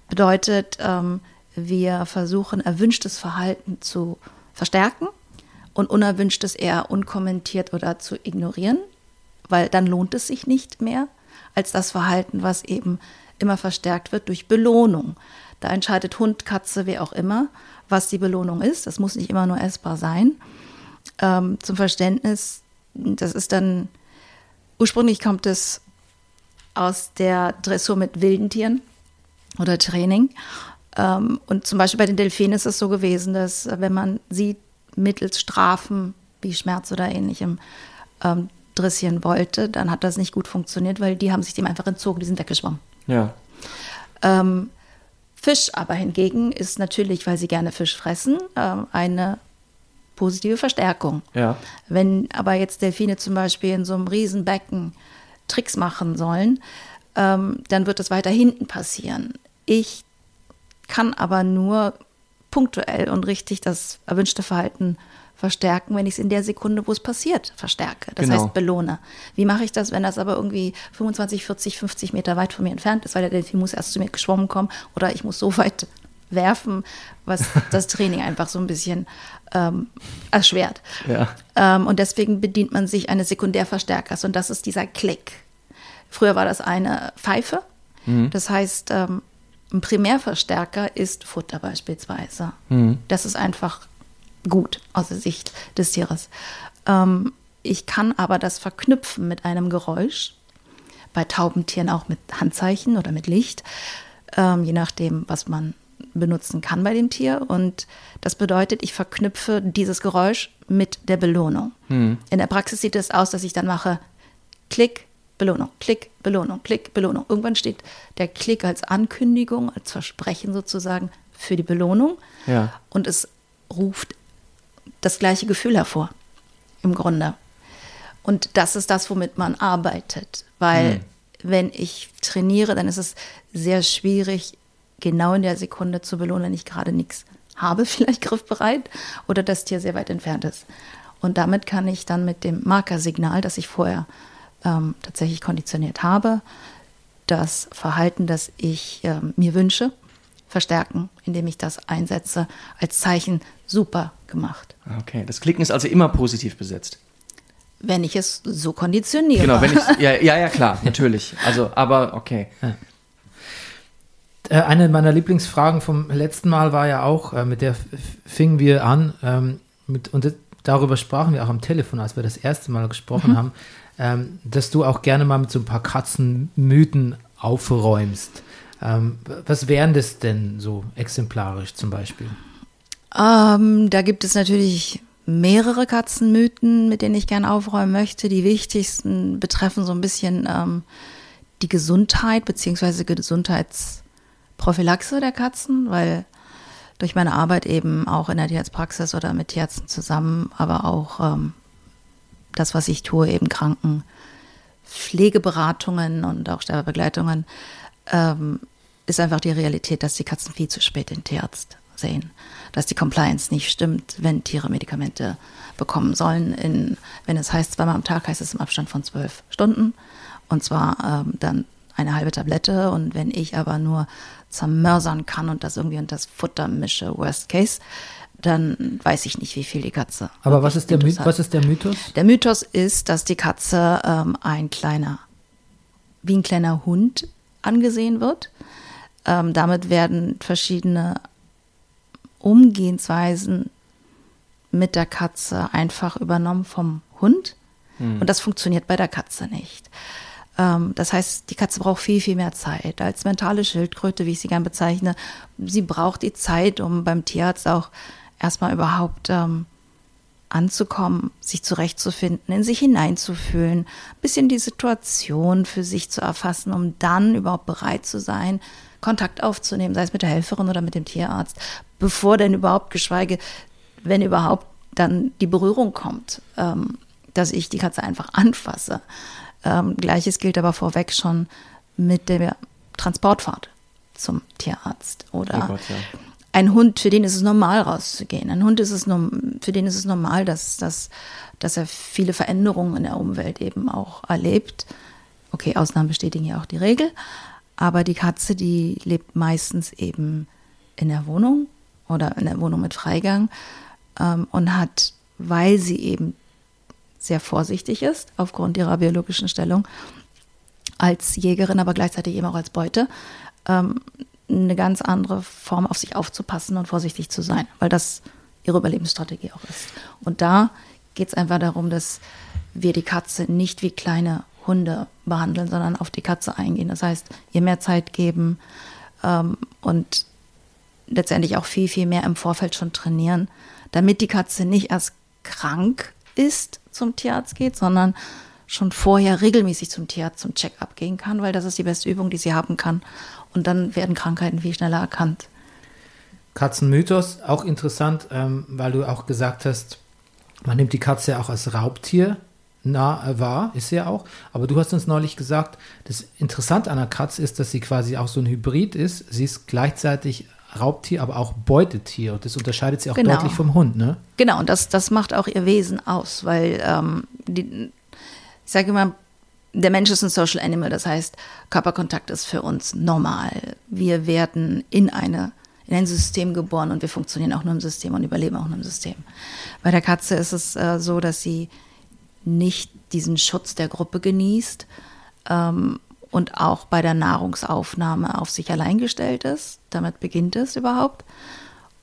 Bedeutet, ähm, wir versuchen erwünschtes Verhalten zu verstärken und unerwünschtes eher unkommentiert oder zu ignorieren, weil dann lohnt es sich nicht mehr als das Verhalten, was eben immer verstärkt wird durch Belohnung. Da entscheidet Hund, Katze, wer auch immer, was die Belohnung ist. Das muss nicht immer nur essbar sein. Ähm, zum Verständnis, das ist dann, ursprünglich kommt es aus der Dressur mit wilden Tieren oder Training. Ähm, und zum Beispiel bei den Delfinen ist es so gewesen, dass wenn man sie mittels Strafen wie Schmerz oder ähnlichem ähm, dressieren wollte, dann hat das nicht gut funktioniert, weil die haben sich dem einfach entzogen, die sind weggeschwommen. Ja. Ähm, Fisch aber hingegen ist natürlich, weil sie gerne Fisch fressen, ähm, eine positive Verstärkung. Ja. Wenn aber jetzt Delfine zum Beispiel in so einem Riesenbecken Tricks machen sollen, ähm, dann wird es weiter hinten passieren. Ich kann aber nur punktuell und richtig das erwünschte Verhalten verstärken, wenn ich es in der Sekunde, wo es passiert, verstärke. Das Genau. heißt belohne. Wie mache ich das, wenn das aber irgendwie 25, 40, 50 Meter weit von mir entfernt ist, weil der Delfin muss erst zu mir geschwommen kommen oder ich muss so weit werfen, was das Training einfach so ein bisschen ähm, erschwert. Ja. Ähm, und deswegen bedient man sich eines Sekundärverstärkers und das ist dieser Klick. Früher war das eine Pfeife. Das heißt, ähm, ein Primärverstärker ist Futter beispielsweise. Das ist einfach gut aus der Sicht des Tieres. Ähm, ich kann aber das verknüpfen mit einem Geräusch. Bei Taubentieren auch mit Handzeichen oder mit Licht, ähm, je nachdem, was man benutzen kann bei dem Tier. Und das bedeutet, ich verknüpfe dieses Geräusch mit der Belohnung. In der Praxis sieht es aus, dass ich dann mache Klick, Belohnung, Klick, Belohnung, Klick, Belohnung. Irgendwann steht der Klick als Ankündigung, als Versprechen sozusagen für die Belohnung. Ja. Und es ruft das gleiche Gefühl hervor, im Grunde. Und das ist das, womit man arbeitet. Weil wenn ich trainiere, dann ist es sehr schwierig, genau in der Sekunde zu belohnen, wenn ich gerade nichts habe, vielleicht griffbereit, oder das Tier sehr weit entfernt ist. Und damit kann ich dann mit dem Markersignal, das ich vorher ähm, tatsächlich konditioniert habe, das Verhalten, das ich ähm, mir wünsche, verstärken, indem ich das einsetze als Zeichen super gemacht. Okay. Das Klicken ist also immer positiv besetzt. Wenn ich es so konditioniere. Genau, wenn ich. Ja, ja, ja, klar, natürlich. Also, aber okay. Äh, eine meiner Lieblingsfragen vom letzten Mal war ja auch, äh, mit der fingen wir an, ähm, mit, und darüber sprachen wir auch am Telefon, als wir das erste Mal gesprochen haben, ähm, dass du auch gerne mal mit so ein paar Katzenmythen aufräumst. Ähm, was wären das denn so exemplarisch zum Beispiel? Ähm, da gibt es natürlich mehrere Katzenmythen, mit denen ich gerne aufräumen möchte. Die wichtigsten betreffen so ein bisschen ähm, die Gesundheit beziehungsweise Gesundheitsprophylaxe der Katzen, weil durch meine Arbeit eben auch in der Tierarztpraxis oder mit Tierärzten zusammen, aber auch ähm, das, was ich tue, eben Kranken, Pflegeberatungen und auch Sterbebegleitungen, ähm, ist einfach die Realität, dass die Katzen viel zu spät den Tierarzt sehen. Dass die Compliance nicht stimmt, wenn Tiere Medikamente bekommen sollen. In, wenn es heißt, zweimal am Tag, heißt es im Abstand von zwölf Stunden. Und zwar ähm, dann eine halbe Tablette. Und wenn ich aber nur zermörsern kann und das irgendwie und das Futter mische, worst case, dann weiß ich nicht, wie viel die Katze. Aber was ist der, My Intus hat. was ist der Mythos? Der Mythos ist, dass die Katze ähm, ein kleiner wie ein kleiner Hund angesehen wird. Ähm, damit werden verschiedene Umgehensweisen mit der Katze einfach übernommen vom Hund. Und das funktioniert bei der Katze nicht. Ähm, das heißt, die Katze braucht viel, viel mehr Zeit. Als mentale Schildkröte, wie ich sie gern bezeichne, sie braucht die Zeit, um beim Tierarzt auch erstmal überhaupt ähm, anzukommen, sich zurechtzufinden, in sich hineinzufühlen, ein bisschen die Situation für sich zu erfassen, um dann überhaupt bereit zu sein, Kontakt aufzunehmen, sei es mit der Helferin oder mit dem Tierarzt, bevor denn überhaupt, geschweige, wenn überhaupt dann die Berührung kommt, ähm, dass ich die Katze einfach anfasse. Ähm, Gleiches gilt aber vorweg schon mit der Transportfahrt zum Tierarzt oder Oh Gott, ja. ein Hund, für den ist es normal rauszugehen. Ein Hund ist es für den ist es normal, dass, dass, dass er viele Veränderungen in der Umwelt eben auch erlebt. Okay, Ausnahmen bestätigen ja auch die Regel. Aber die Katze, die lebt meistens eben in der Wohnung oder in der Wohnung mit Freigang ähm, und hat, weil sie eben sehr vorsichtig ist, aufgrund ihrer biologischen Stellung, als Jägerin, aber gleichzeitig eben auch als Beute, ähm, eine ganz andere Form auf sich aufzupassen und vorsichtig zu sein, weil das ihre Überlebensstrategie auch ist. Und da geht es einfach darum, dass wir die Katze nicht wie kleine Hunde behandeln, sondern auf die Katze eingehen. Das heißt, ihr mehr Zeit geben ähm, und letztendlich auch viel, viel mehr im Vorfeld schon trainieren, damit die Katze nicht erst krank ist, zum Tierarzt geht, sondern schon vorher regelmäßig zum Tierarzt zum Check-up gehen kann, weil das ist die beste Übung, die sie haben kann. Und dann werden Krankheiten viel schneller erkannt. Katzenmythos, auch interessant, ähm, weil du auch gesagt hast, man nimmt die Katze auch als Raubtier nah wahr, ist sie ja auch. Aber du hast uns neulich gesagt, das Interessante an einer Katze ist, dass sie quasi auch so ein Hybrid ist. Sie ist gleichzeitig Raubtier, aber auch Beutetier. Und das unterscheidet sie auch Genau. deutlich vom Hund, ne? Genau, und das, das macht auch ihr Wesen aus, weil ähm, die, ich sage immer, der Mensch ist ein Social Animal, das heißt, Körperkontakt ist für uns normal. Wir werden in, eine, in ein System geboren und wir funktionieren auch nur im System und überleben auch nur im System. Bei der Katze ist es äh, so, dass sie nicht diesen Schutz der Gruppe genießt ähm, und auch bei der Nahrungsaufnahme auf sich allein gestellt ist. Damit beginnt es überhaupt.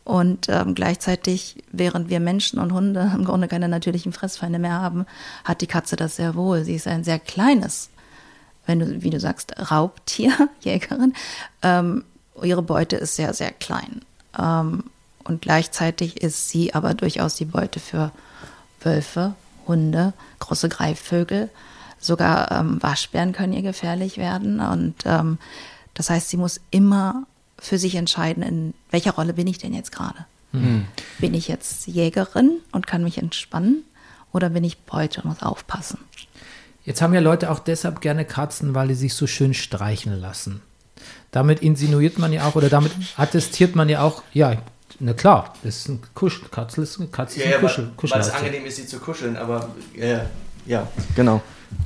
Und ähm, gleichzeitig, während wir Menschen und Hunde im Grunde keine natürlichen Fressfeinde mehr haben, hat die Katze das sehr wohl. Sie ist ein sehr kleines, wenn du, wie du sagst, Raubtier, Jägerin. Ähm, ihre Beute ist sehr, sehr klein. Ähm, und gleichzeitig ist sie aber durchaus die Beute für Wölfe, Hunde, große Greifvögel. Sogar ähm, Waschbären können ihr gefährlich werden. Und ähm, das heißt, sie muss immer für sich entscheiden, in welcher Rolle bin ich denn jetzt gerade? Bin ich jetzt Jägerin und kann mich entspannen oder bin ich Beute und muss aufpassen? Jetzt haben ja Leute auch deshalb gerne Katzen, weil die sich so schön streicheln lassen. Damit insinuiert man ja auch, oder damit attestiert man ja auch, ja, na klar, das ist ein Kuschel, Katze ist, Katze ist ein Kuschel, Kuschelhaustier. ist, sie zu kuscheln, aber ja, ja genau.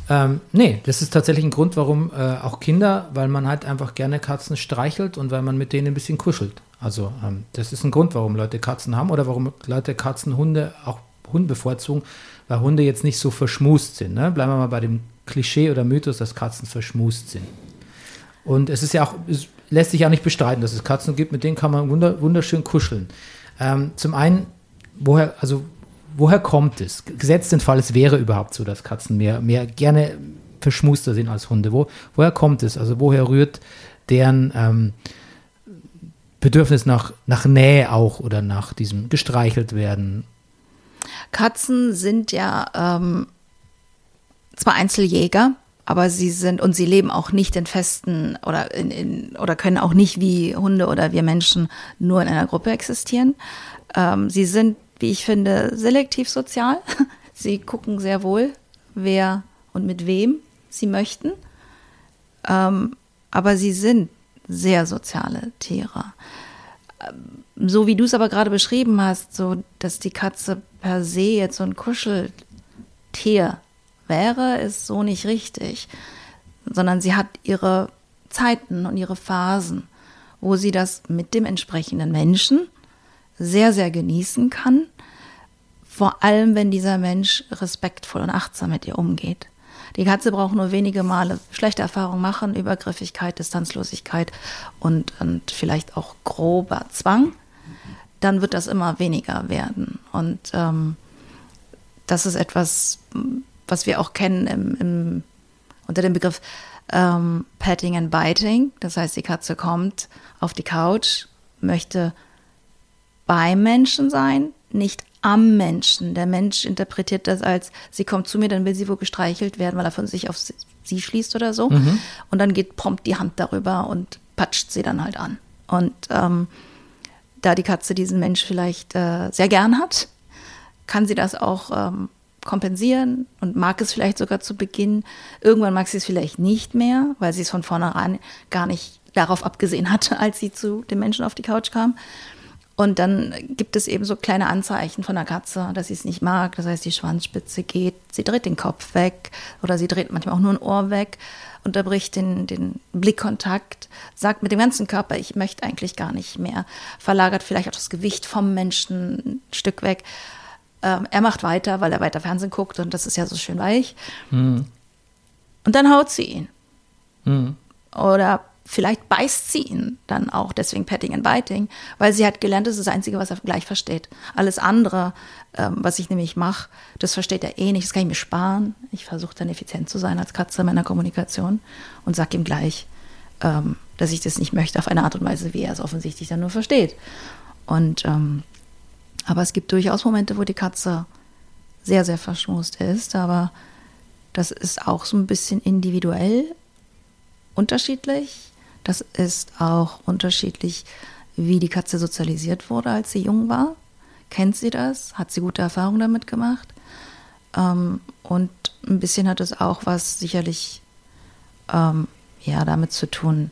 Ähm, nee, das ist tatsächlich ein Grund, warum äh, auch Kinder, weil man halt einfach gerne Katzen streichelt und weil man mit denen ein bisschen kuschelt. Also ähm, das ist ein Grund, warum Leute Katzen haben oder warum Leute Katzen, Hunde, auch Hunde bevorzugen, weil Hunde jetzt nicht so verschmust sind. Ne? Bleiben wir mal bei dem Klischee oder Mythos, dass Katzen verschmust sind. Und es ist ja auch, es lässt sich ja nicht bestreiten, dass es Katzen gibt, mit denen kann man wunder, wunderschön kuscheln. Ähm, zum einen, woher, also woher kommt es? Gesetzt den Fall, es wäre überhaupt so, dass Katzen mehr, mehr gerne verschmuster sind als Hunde. Wo, woher kommt es? Also woher rührt deren ähm, Bedürfnis nach, nach Nähe auch oder nach diesem gestreichelt werden? Katzen sind ja ähm, zwar Einzeljäger, aber sie sind und sie leben auch nicht in festen oder in, in oder können auch nicht wie Hunde oder wir Menschen nur in einer Gruppe existieren. Ähm, sie sind, wie ich finde, selektiv sozial. Sie gucken sehr wohl, wer und mit wem sie möchten. Ähm, aber sie sind sehr soziale Tiere. Ähm, So wie du es aber gerade beschrieben hast, so dass die Katze per se jetzt so ein Kuscheltier wäre, ist so nicht richtig, sondern sie hat ihre Zeiten und ihre Phasen, wo sie das mit dem entsprechenden Menschen sehr, sehr genießen kann, vor allem wenn dieser Mensch respektvoll und achtsam mit ihr umgeht. Die Katze braucht nur wenige Male schlechte Erfahrungen machen, Übergriffigkeit, Distanzlosigkeit und, und vielleicht auch grober Zwang. Dann wird das immer weniger werden. Und ähm, das ist etwas, was wir auch kennen im, im, unter dem Begriff ähm, Petting and Biting. Das heißt, die Katze kommt auf die Couch, möchte beim Menschen sein, nicht am Menschen. Der Mensch interpretiert das als, sie kommt zu mir, dann will sie wohl gestreichelt werden, weil er von sich auf sie, schließt oder so. Und dann geht prompt die Hand darüber und patscht sie dann halt an. Und ähm, da die Katze diesen Mensch vielleicht äh, sehr gern hat, kann sie das auch ähm, kompensieren und mag es vielleicht sogar zu Beginn. Irgendwann mag sie es vielleicht nicht mehr, weil sie es von vornherein gar nicht darauf abgesehen hatte, als sie zu dem Menschen auf die Couch kam. Und dann gibt es eben so kleine Anzeichen von der Katze, dass sie es nicht mag. Das heißt, die Schwanzspitze geht, sie dreht den Kopf weg oder sie dreht manchmal auch nur ein Ohr weg, unterbricht den, den Blickkontakt, sagt mit dem ganzen Körper, ich möchte eigentlich gar nicht mehr, verlagert vielleicht auch das Gewicht vom Menschen ein Stück weg. Ähm, er macht weiter, weil er weiter Fernsehen guckt und das ist ja so schön weich. Und dann haut sie ihn. Oder vielleicht beißt sie ihn dann auch, deswegen Petting and Biting, weil sie hat gelernt, das ist das Einzige, was er gleich versteht. Alles andere, ähm, was ich nämlich mache, das versteht er eh nicht, das kann ich mir sparen. Ich versuche dann effizient zu sein als Katze in meiner Kommunikation und sage ihm gleich, ähm, dass ich das nicht möchte auf eine Art und Weise, wie er es offensichtlich dann nur versteht. Und ähm, aber es gibt durchaus Momente, wo die Katze sehr, sehr verschmust ist, aber das ist auch so ein bisschen individuell unterschiedlich. Das ist auch unterschiedlich, wie die Katze sozialisiert wurde, als sie jung war. Kennt sie das? Hat sie gute Erfahrungen damit gemacht? Ähm, und ein bisschen hat es auch was sicherlich ähm, ja, damit zu tun,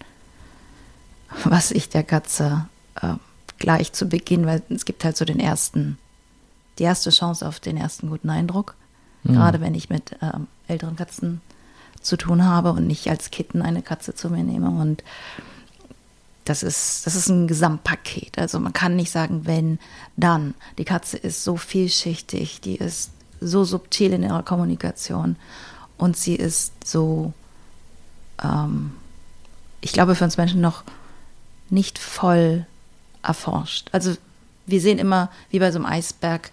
was ich der Katze äh, gleich zu Beginn, weil es gibt halt so den ersten, die erste Chance auf den ersten guten Eindruck. Gerade wenn ich mit ähm, älteren Katzen zu tun habe und nicht als Kitten eine Katze zu mir nehme. Und das ist, das ist ein Gesamtpaket. Also man kann nicht sagen, wenn, dann. Die Katze ist so vielschichtig, die ist so subtil in ihrer Kommunikation und sie ist so, ähm, ich glaube, für uns Menschen noch nicht voll erforscht. Also wir sehen immer, wie bei so einem Eisberg,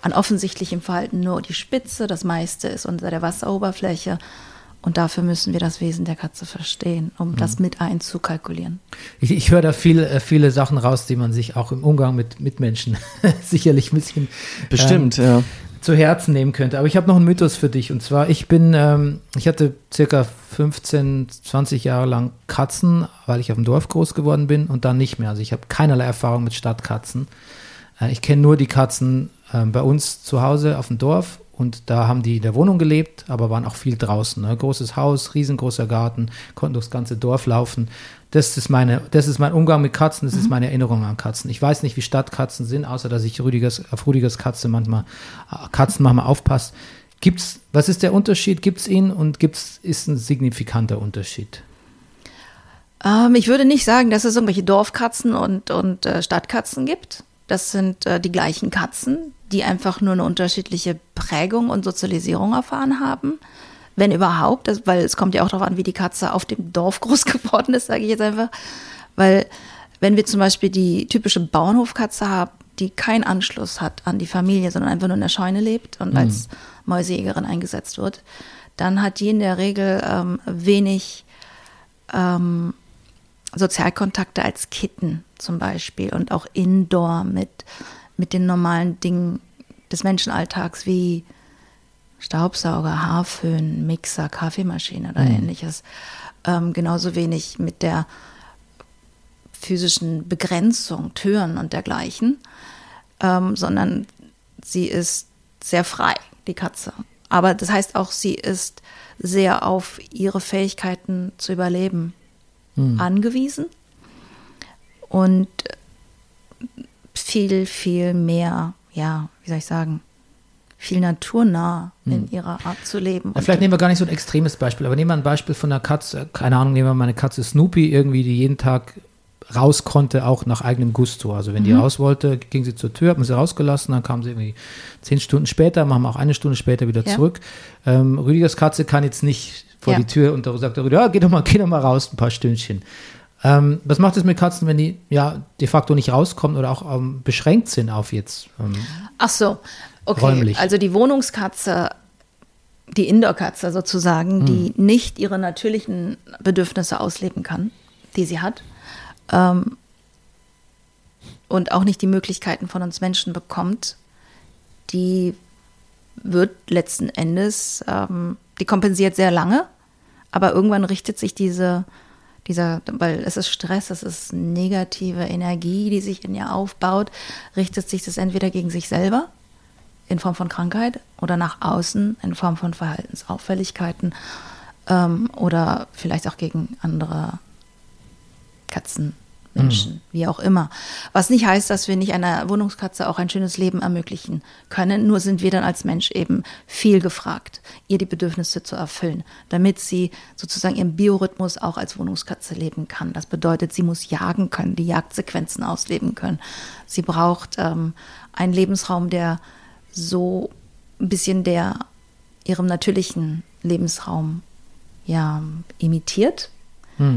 an offensichtlichem Verhalten nur die Spitze, das meiste ist unter der Wasseroberfläche. Und dafür müssen wir das Wesen der Katze verstehen, um das mit einzukalkulieren. Ich, ich höre da viel, äh, viele Sachen raus, die man sich auch im Umgang mit Mitmenschen sicherlich ein bisschen Bestimmt, ja. Zu Herzen nehmen könnte. Aber ich habe noch einen Mythos für dich. Und zwar, ich bin, ähm, ich hatte circa 15, 20 Jahre lang Katzen, weil ich auf dem Dorf groß geworden bin und dann nicht mehr. Also ich habe keinerlei Erfahrung mit Stadtkatzen. Äh, ich kenne nur die Katzen äh, bei uns zu Hause auf dem Dorf und da haben die in der Wohnung gelebt, aber waren auch viel draußen. Ne? Großes Haus, riesengroßer Garten, konnten durchs ganze Dorf laufen. Das ist, meine, das ist mein Umgang mit Katzen, das ist meine Erinnerung an Katzen. Ich weiß nicht, wie Stadtkatzen sind, außer dass ich Rüdigers, auf Rüdigers Katze manchmal, äh, Katzen manchmal aufpasse. Gibt's, was ist der Unterschied? Gibt es ihn und gibt's, ist ein signifikanter Unterschied? Ähm, ich würde nicht sagen, dass es irgendwelche Dorfkatzen und, und äh, Stadtkatzen gibt. Das sind äh, die gleichen Katzen, die einfach nur eine unterschiedliche Prägung und Sozialisierung erfahren haben. Wenn überhaupt, weil es kommt ja auch darauf an, wie die Katze auf dem Dorf groß geworden ist, sage ich jetzt einfach. Weil wenn wir zum Beispiel die typische Bauernhofkatze haben, die keinen Anschluss hat an die Familie, sondern einfach nur in der Scheune lebt und als Mäusejägerin eingesetzt wird, dann hat die in der Regel ähm, wenig ähm, Sozialkontakte als Kitten zum Beispiel und auch indoor mit, mit den normalen Dingen des Menschenalltags wie Staubsauger, Haarföhn, Mixer, Kaffeemaschine oder ähnliches. Ähm, genauso wenig mit der physischen Begrenzung, Türen und dergleichen, ähm, sondern sie ist sehr frei, die Katze. Aber das heißt auch, sie ist sehr auf ihre Fähigkeiten zu überleben angewiesen und viel, viel mehr, ja, wie soll ich sagen, viel naturnah in ihrer Art zu leben. Ja, vielleicht nehmen wir gar nicht so ein extremes Beispiel, aber nehmen wir ein Beispiel von einer Katze, keine Ahnung, nehmen wir mal eine Katze Snoopy irgendwie, die jeden Tag raus konnte, auch nach eigenem Gusto. Also wenn die raus wollte, ging sie zur Tür, hat man sie rausgelassen, dann kam sie irgendwie zehn Stunden später, machen wir auch eine Stunde später wieder Ja. zurück. Ähm, Rüdigers Katze kann jetzt nicht vor Ja. die Tür und da sagt der Rüdiger, ja, geh doch mal, geh doch mal raus, ein paar Stündchen. Ähm, was macht es mit Katzen, wenn die ja de facto nicht rauskommen oder auch ähm, beschränkt sind auf jetzt? Ähm, Ach so, okay. Räumlich. Also die Wohnungskatze, die Indoor-Katze sozusagen, die nicht ihre natürlichen Bedürfnisse ausleben kann, die sie hat, ähm, und auch nicht die Möglichkeiten von uns Menschen bekommt, die wird letzten Endes, ähm, die kompensiert sehr lange, aber irgendwann richtet sich diese, dieser, weil es ist Stress, es ist negative Energie, die sich in ihr aufbaut, richtet sich das entweder gegen sich selber in Form von Krankheit oder nach außen in Form von Verhaltensauffälligkeiten ähm, oder vielleicht auch gegen andere Katzen, Menschen, wie auch immer. Was nicht heißt, dass wir nicht einer Wohnungskatze auch ein schönes Leben ermöglichen können, nur sind wir dann als Mensch eben viel gefragt, ihr die Bedürfnisse zu erfüllen, damit sie sozusagen ihren Biorhythmus auch als Wohnungskatze leben kann. Das bedeutet, sie muss jagen können, die Jagdsequenzen ausleben können. Sie braucht ähm, einen Lebensraum, der so ein bisschen der ihrem natürlichen Lebensraum ja imitiert.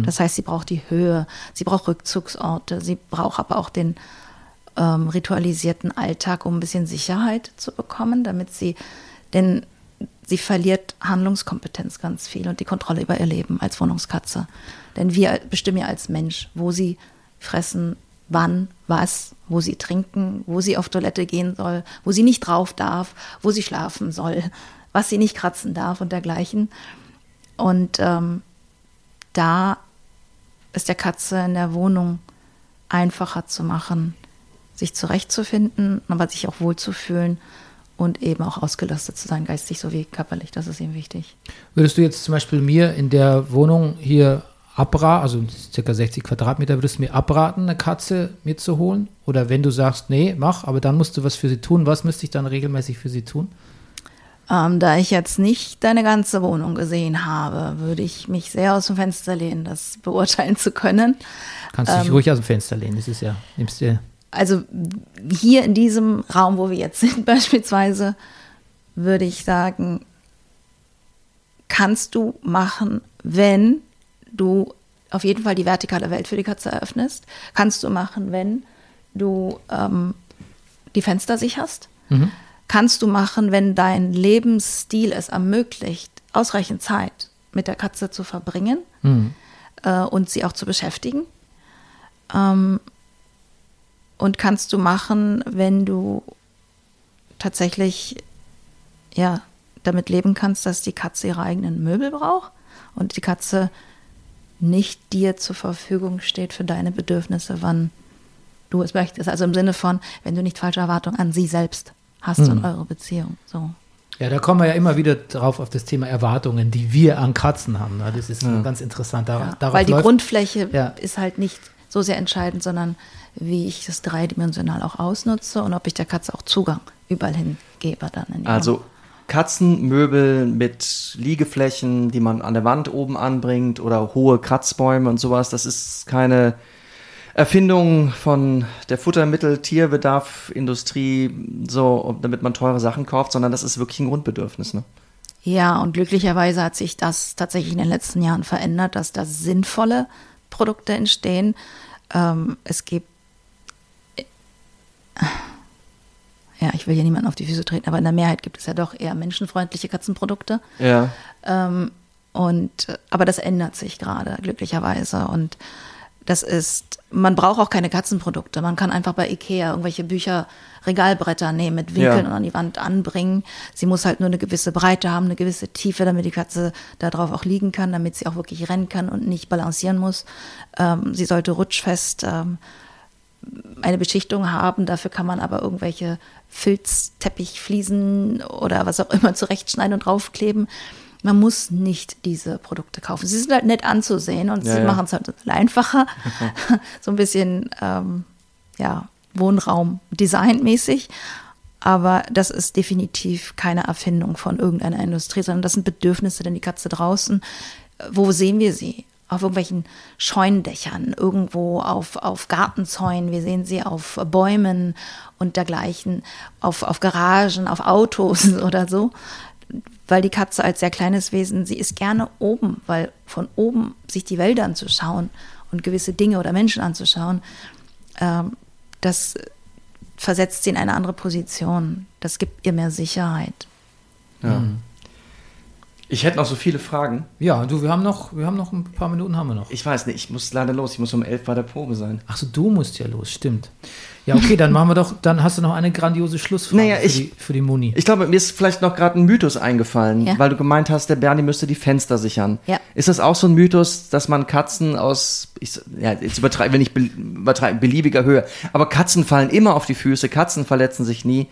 Das heißt, sie braucht die Höhe, sie braucht Rückzugsorte, sie braucht aber auch den ähm, ritualisierten Alltag, um ein bisschen Sicherheit zu bekommen, damit sie, denn sie verliert Handlungskompetenz ganz viel und die Kontrolle über ihr Leben als Wohnungskatze. Denn wir bestimmen ja als Mensch, wo sie fressen, wann, was, wo sie trinken, wo sie auf Toilette gehen soll, wo sie nicht drauf darf, wo sie schlafen soll, was sie nicht kratzen darf und dergleichen. Und ähm, da ist der Katze in der Wohnung einfacher zu machen, sich zurechtzufinden, aber sich auch wohlzufühlen und eben auch ausgelastet zu sein, geistig sowie körperlich. Das ist ihm wichtig. Würdest du jetzt zum Beispiel mir in der Wohnung hier abraten, also circa 60 Quadratmeter, würdest du mir abraten, eine Katze mir zu holen? Oder wenn du sagst, nee, mach, aber dann musst du was für sie tun, was müsste ich dann regelmäßig für sie tun? Ähm, da ich jetzt nicht deine ganze Wohnung gesehen habe, würde ich mich sehr aus dem Fenster lehnen, das beurteilen zu können. Kannst du dich ruhig aus dem Fenster lehnen, das ist ja, nimmst dir. Also hier in diesem Raum, wo wir jetzt sind, beispielsweise, würde ich sagen, kannst du machen, wenn du auf jeden Fall die vertikale Welt für die Katze eröffnest. Kannst du machen, wenn du ähm, die Fenster sicherst. Kannst du machen, wenn dein Lebensstil es ermöglicht, ausreichend Zeit mit der Katze zu verbringen äh, und sie auch zu beschäftigen. Ähm, und kannst du machen, wenn du tatsächlich ja damit leben kannst, dass die Katze ihre eigenen Möbel braucht und die Katze nicht dir zur Verfügung steht für deine Bedürfnisse, wann du es möchtest. Also im Sinne von, wenn du nicht falsche Erwartungen an sie selbst hast und eure Beziehung. So. Ja, da kommen wir ja immer wieder drauf auf das Thema Erwartungen, die wir an Katzen haben. ne? Das ist ganz interessant. Dar Ja, darauf weil die läuft- Grundfläche Ja. ist halt nicht so sehr entscheidend, sondern wie ich das dreidimensional auch ausnutze und ob ich der Katze auch Zugang überall hin gebe dann Also Katzenmöbel mit Liegeflächen, die man an der Wand oben anbringt oder hohe Kratzbäume und sowas, das ist keine Erfindung von der Futtermittel, Tierbedarf, Industrie, so, damit man teure Sachen kauft, sondern das ist wirklich ein Grundbedürfnis. Ne? Ja, und glücklicherweise hat sich das tatsächlich in den letzten Jahren verändert, dass da sinnvolle Produkte entstehen. Ähm, es gibt, ja, ich will hier niemanden auf die Füße treten, aber in der Mehrheit gibt es ja doch eher menschenfreundliche Katzenprodukte. Ja. Ähm, und, aber das ändert sich gerade, glücklicherweise. Und das ist, man braucht auch keine Katzenprodukte. Man kann einfach bei Ikea irgendwelche Bücher, Regalbretter nehmen mit Winkeln Ja. und an die Wand anbringen. Sie muss halt nur eine gewisse Breite haben, eine gewisse Tiefe, damit die Katze da drauf auch liegen kann, damit sie auch wirklich rennen kann und nicht balancieren muss. Ähm, sie sollte rutschfest ähm, eine Beschichtung haben. Dafür kann man aber irgendwelche Filzteppichfliesen oder was auch immer zurechtschneiden und draufkleben. Man muss nicht diese Produkte kaufen. Sie sind halt nett anzusehen und Ja, sie ja. machen es halt einfacher. so ein bisschen, ähm, ja, Wohnraum designmäßig. Aber das ist definitiv keine Erfindung von irgendeiner Industrie, sondern das sind Bedürfnisse, denn die Katze draußen, äh, wo sehen wir sie? auf irgendwelchen Scheunendächern, irgendwo auf, auf Gartenzäunen, wir sehen sie auf Bäumen und dergleichen, auf, auf Garagen, auf Autos oder so. Weil die Katze als sehr kleines Wesen, sie ist gerne oben, weil von oben sich die Wälder anzuschauen und gewisse Dinge oder Menschen anzuschauen, ähm, das versetzt sie in eine andere Position. Das gibt ihr mehr Sicherheit. Ja. Ich hätte noch so viele Fragen. Ja, du, wir haben noch, wir haben noch ein paar Minuten haben wir noch. Ich weiß nicht, ich muss leider los. Ich muss um elf bei der Probe sein. Ach so, du musst ja los, stimmt. Ja, okay, dann machen wir doch, dann hast du noch eine grandiose Schlussfrage Naja, für, ich- die, für die Muni. Ich glaube, mir ist vielleicht noch gerade ein Mythos eingefallen, Ja. weil du gemeint hast, der Bernie müsste die Fenster sichern. Ja. Ist das auch so ein Mythos, dass man Katzen aus, ich, ja, jetzt übertreibe, wenn ich be- übertreibe, beliebiger Höhe, aber Katzen fallen immer auf die Füße, Katzen verletzen sich nie.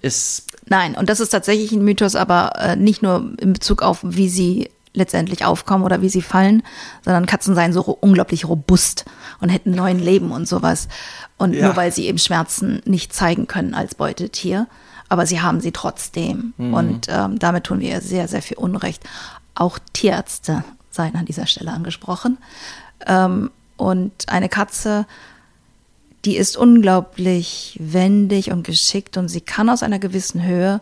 Ist, Nein, und das ist tatsächlich ein Mythos, aber äh, nicht nur in Bezug auf, wie sie letztendlich aufkommen oder wie sie fallen, sondern Katzen seien so unglaublich robust und hätten neuen Leben und sowas. Und Ja. nur weil sie eben Schmerzen nicht zeigen können als Beutetier, aber sie haben sie trotzdem. Und ähm, damit tun wir ihr sehr, sehr viel Unrecht. Auch Tierärzte seien an dieser Stelle angesprochen. Ähm, und eine Katze die ist unglaublich wendig und geschickt und sie kann aus einer gewissen Höhe,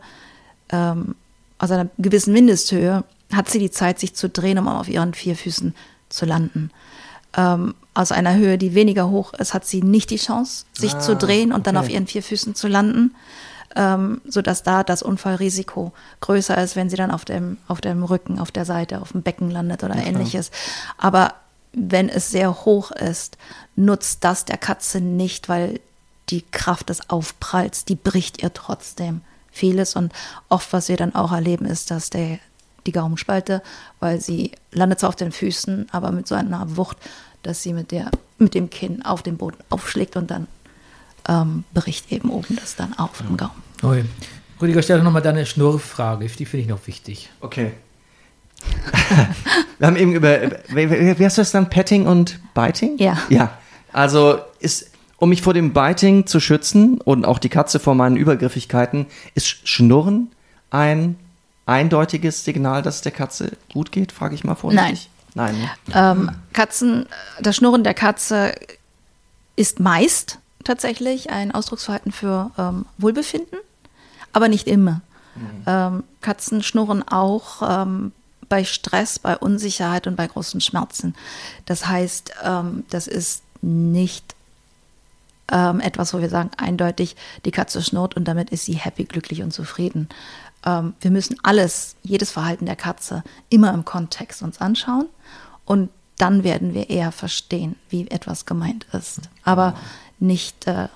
ähm, aus einer gewissen Mindesthöhe, hat sie die Zeit, sich zu drehen, um auf ihren vier Füßen zu landen. Ähm, aus einer Höhe, die weniger hoch ist, hat sie nicht die Chance, sich zu drehen und dann okay. auf ihren vier Füßen zu landen, ähm, sodass da das Unfallrisiko größer ist, wenn sie dann auf dem, auf dem Rücken, auf der Seite, auf dem Becken landet oder ähnliches. Aber wenn es sehr hoch ist, nutzt das der Katze nicht, weil die Kraft des Aufpralls, die bricht ihr trotzdem vieles. Und oft, was wir dann auch erleben, ist, dass der, die Gaumenspalte, weil sie landet zwar auf den Füßen, aber mit so einer Wucht, dass sie mit, der, mit dem Kinn auf den Boden aufschlägt und dann ähm, bricht eben oben das dann auf im Gaumen. Ui. Rüdiger, stell doch nochmal deine Schnurrfrage, die finde ich noch wichtig. okay. Wir haben eben über, wie heißt das dann, Petting und Biting? Ja. Ja, also ist, um mich vor dem Biting zu schützen und auch die Katze vor meinen Übergriffigkeiten, ist Schnurren ein eindeutiges Signal, dass es der Katze gut geht, frage ich mal vorsichtig. Nein. ne? Ähm, Katzen, das Schnurren der Katze ist meist tatsächlich ein Ausdrucksverhalten für ähm, Wohlbefinden, aber nicht immer. Ähm, Katzen schnurren auch ähm, bei Stress, bei Unsicherheit und bei großen Schmerzen. Das heißt, ähm, das ist nicht ähm, etwas, wo wir sagen, eindeutig, die Katze schnurrt und damit ist sie happy, glücklich und zufrieden. Ähm, wir müssen alles, jedes Verhalten der Katze immer im Kontext uns anschauen und dann werden wir eher verstehen, wie etwas gemeint ist. Aber nicht, äh,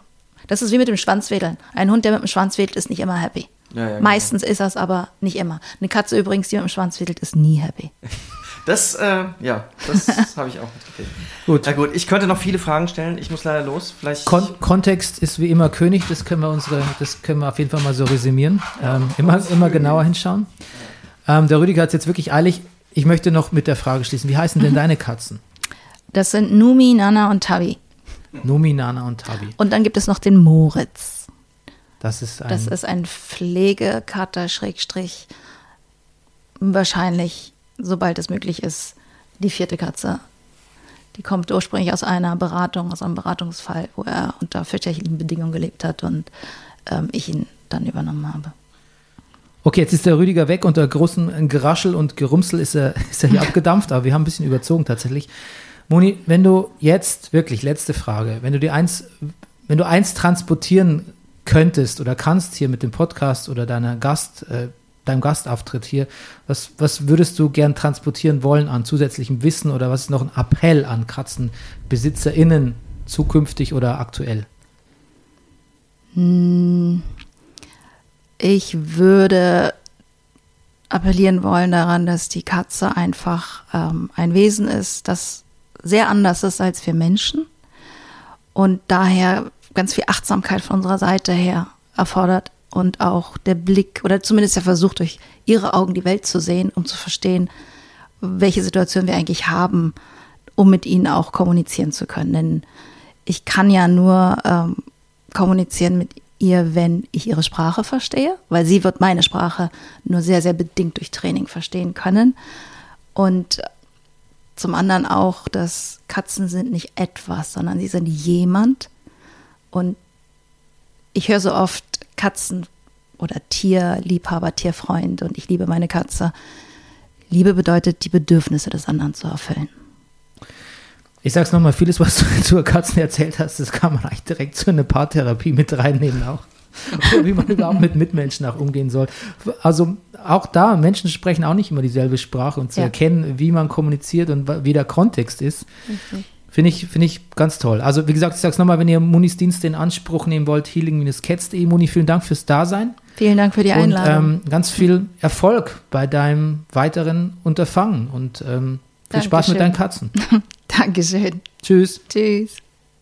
das ist wie mit dem Schwanzwedeln. Ein Hund, der mit dem Schwanz wedelt, ist nicht immer happy. Ja, ja, genau. Meistens ist das aber nicht immer. Eine Katze übrigens, die mit dem Schwanz wedelt, ist nie happy. Das, äh, ja, das habe ich auch mitgekriegt. Gut. Na gut, ich könnte noch viele Fragen stellen. Ich muss leider los. Vielleicht. Kon Kontext ist wie immer König, das können wir unsere, das können wir auf jeden Fall mal so resümieren. Ähm, immer, immer genauer hinschauen. Ähm, der Rüdiger hat es jetzt wirklich eilig. Ich möchte noch mit der Frage schließen. Wie heißen denn deine Katzen? Das sind Numi, Nana und Tabi. Nomi, Nana und Tabi. Und dann gibt es noch den Moritz. Das ist ein. Das ist ein Pflegekater, Schrägstrich, wahrscheinlich, sobald es möglich ist, die vierte Katze. Die kommt ursprünglich aus einer Beratung, aus einem Beratungsfall, wo er unter fürchterlichen Bedingungen gelebt hat und ähm, ich ihn dann übernommen habe. Okay, jetzt ist der Rüdiger weg. Unter großem Geraschel und Gerumsel ist er, ist er hier abgedampft, aber wir haben ein bisschen überzogen tatsächlich. Moni, wenn du jetzt, wirklich, letzte Frage, wenn du dir eins, wenn du eins transportieren könntest oder kannst hier mit dem Podcast oder deiner Gast, äh, deinem Gastauftritt hier, was, was würdest du gern transportieren wollen an zusätzlichem Wissen oder was ist noch ein Appell an KatzenbesitzerInnen, zukünftig oder aktuell? Ich würde appellieren wollen daran, dass die Katze einfach ähm, ein Wesen ist, das sehr anders ist als wir Menschen und daher ganz viel Achtsamkeit von unserer Seite her erfordert und auch der Blick oder zumindest der Versuch, durch ihre Augen die Welt zu sehen, um zu verstehen, welche Situation wir eigentlich haben, um mit ihnen auch kommunizieren zu können. Denn ich kann ja nur ähm, kommunizieren mit ihr, wenn ich ihre Sprache verstehe, weil sie wird meine Sprache nur sehr, sehr bedingt durch Training verstehen können. Und zum anderen auch, dass Katzen sind nicht etwas, sondern sie sind jemand. Und ich höre so oft Katzen oder Tierliebhaber, Tierfreund und ich liebe meine Katze. Liebe bedeutet, die Bedürfnisse des anderen zu erfüllen. Ich sag's nochmal, vieles, was du zu Katzen erzählt hast, das kann man eigentlich direkt zu einer Paartherapie mit reinnehmen auch. Oder wie man überhaupt mit Mitmenschen auch umgehen soll. Also auch da, Menschen sprechen auch nicht immer dieselbe Sprache und zu Ja. erkennen, wie man kommuniziert und wie der Kontext ist, finde ich, finde ich ganz toll. Also wie gesagt, ich sag's nochmal, wenn ihr Munis Dienst in Anspruch nehmen wollt, healing-cats.de. Muni, vielen Dank fürs Dasein. Vielen Dank für die Und Einladung. ähm, ganz viel Erfolg bei deinem weiteren Unterfangen und ähm, viel Spaß mit Dankeschön. deinen Katzen. Dankeschön. Tschüss. Tschüss.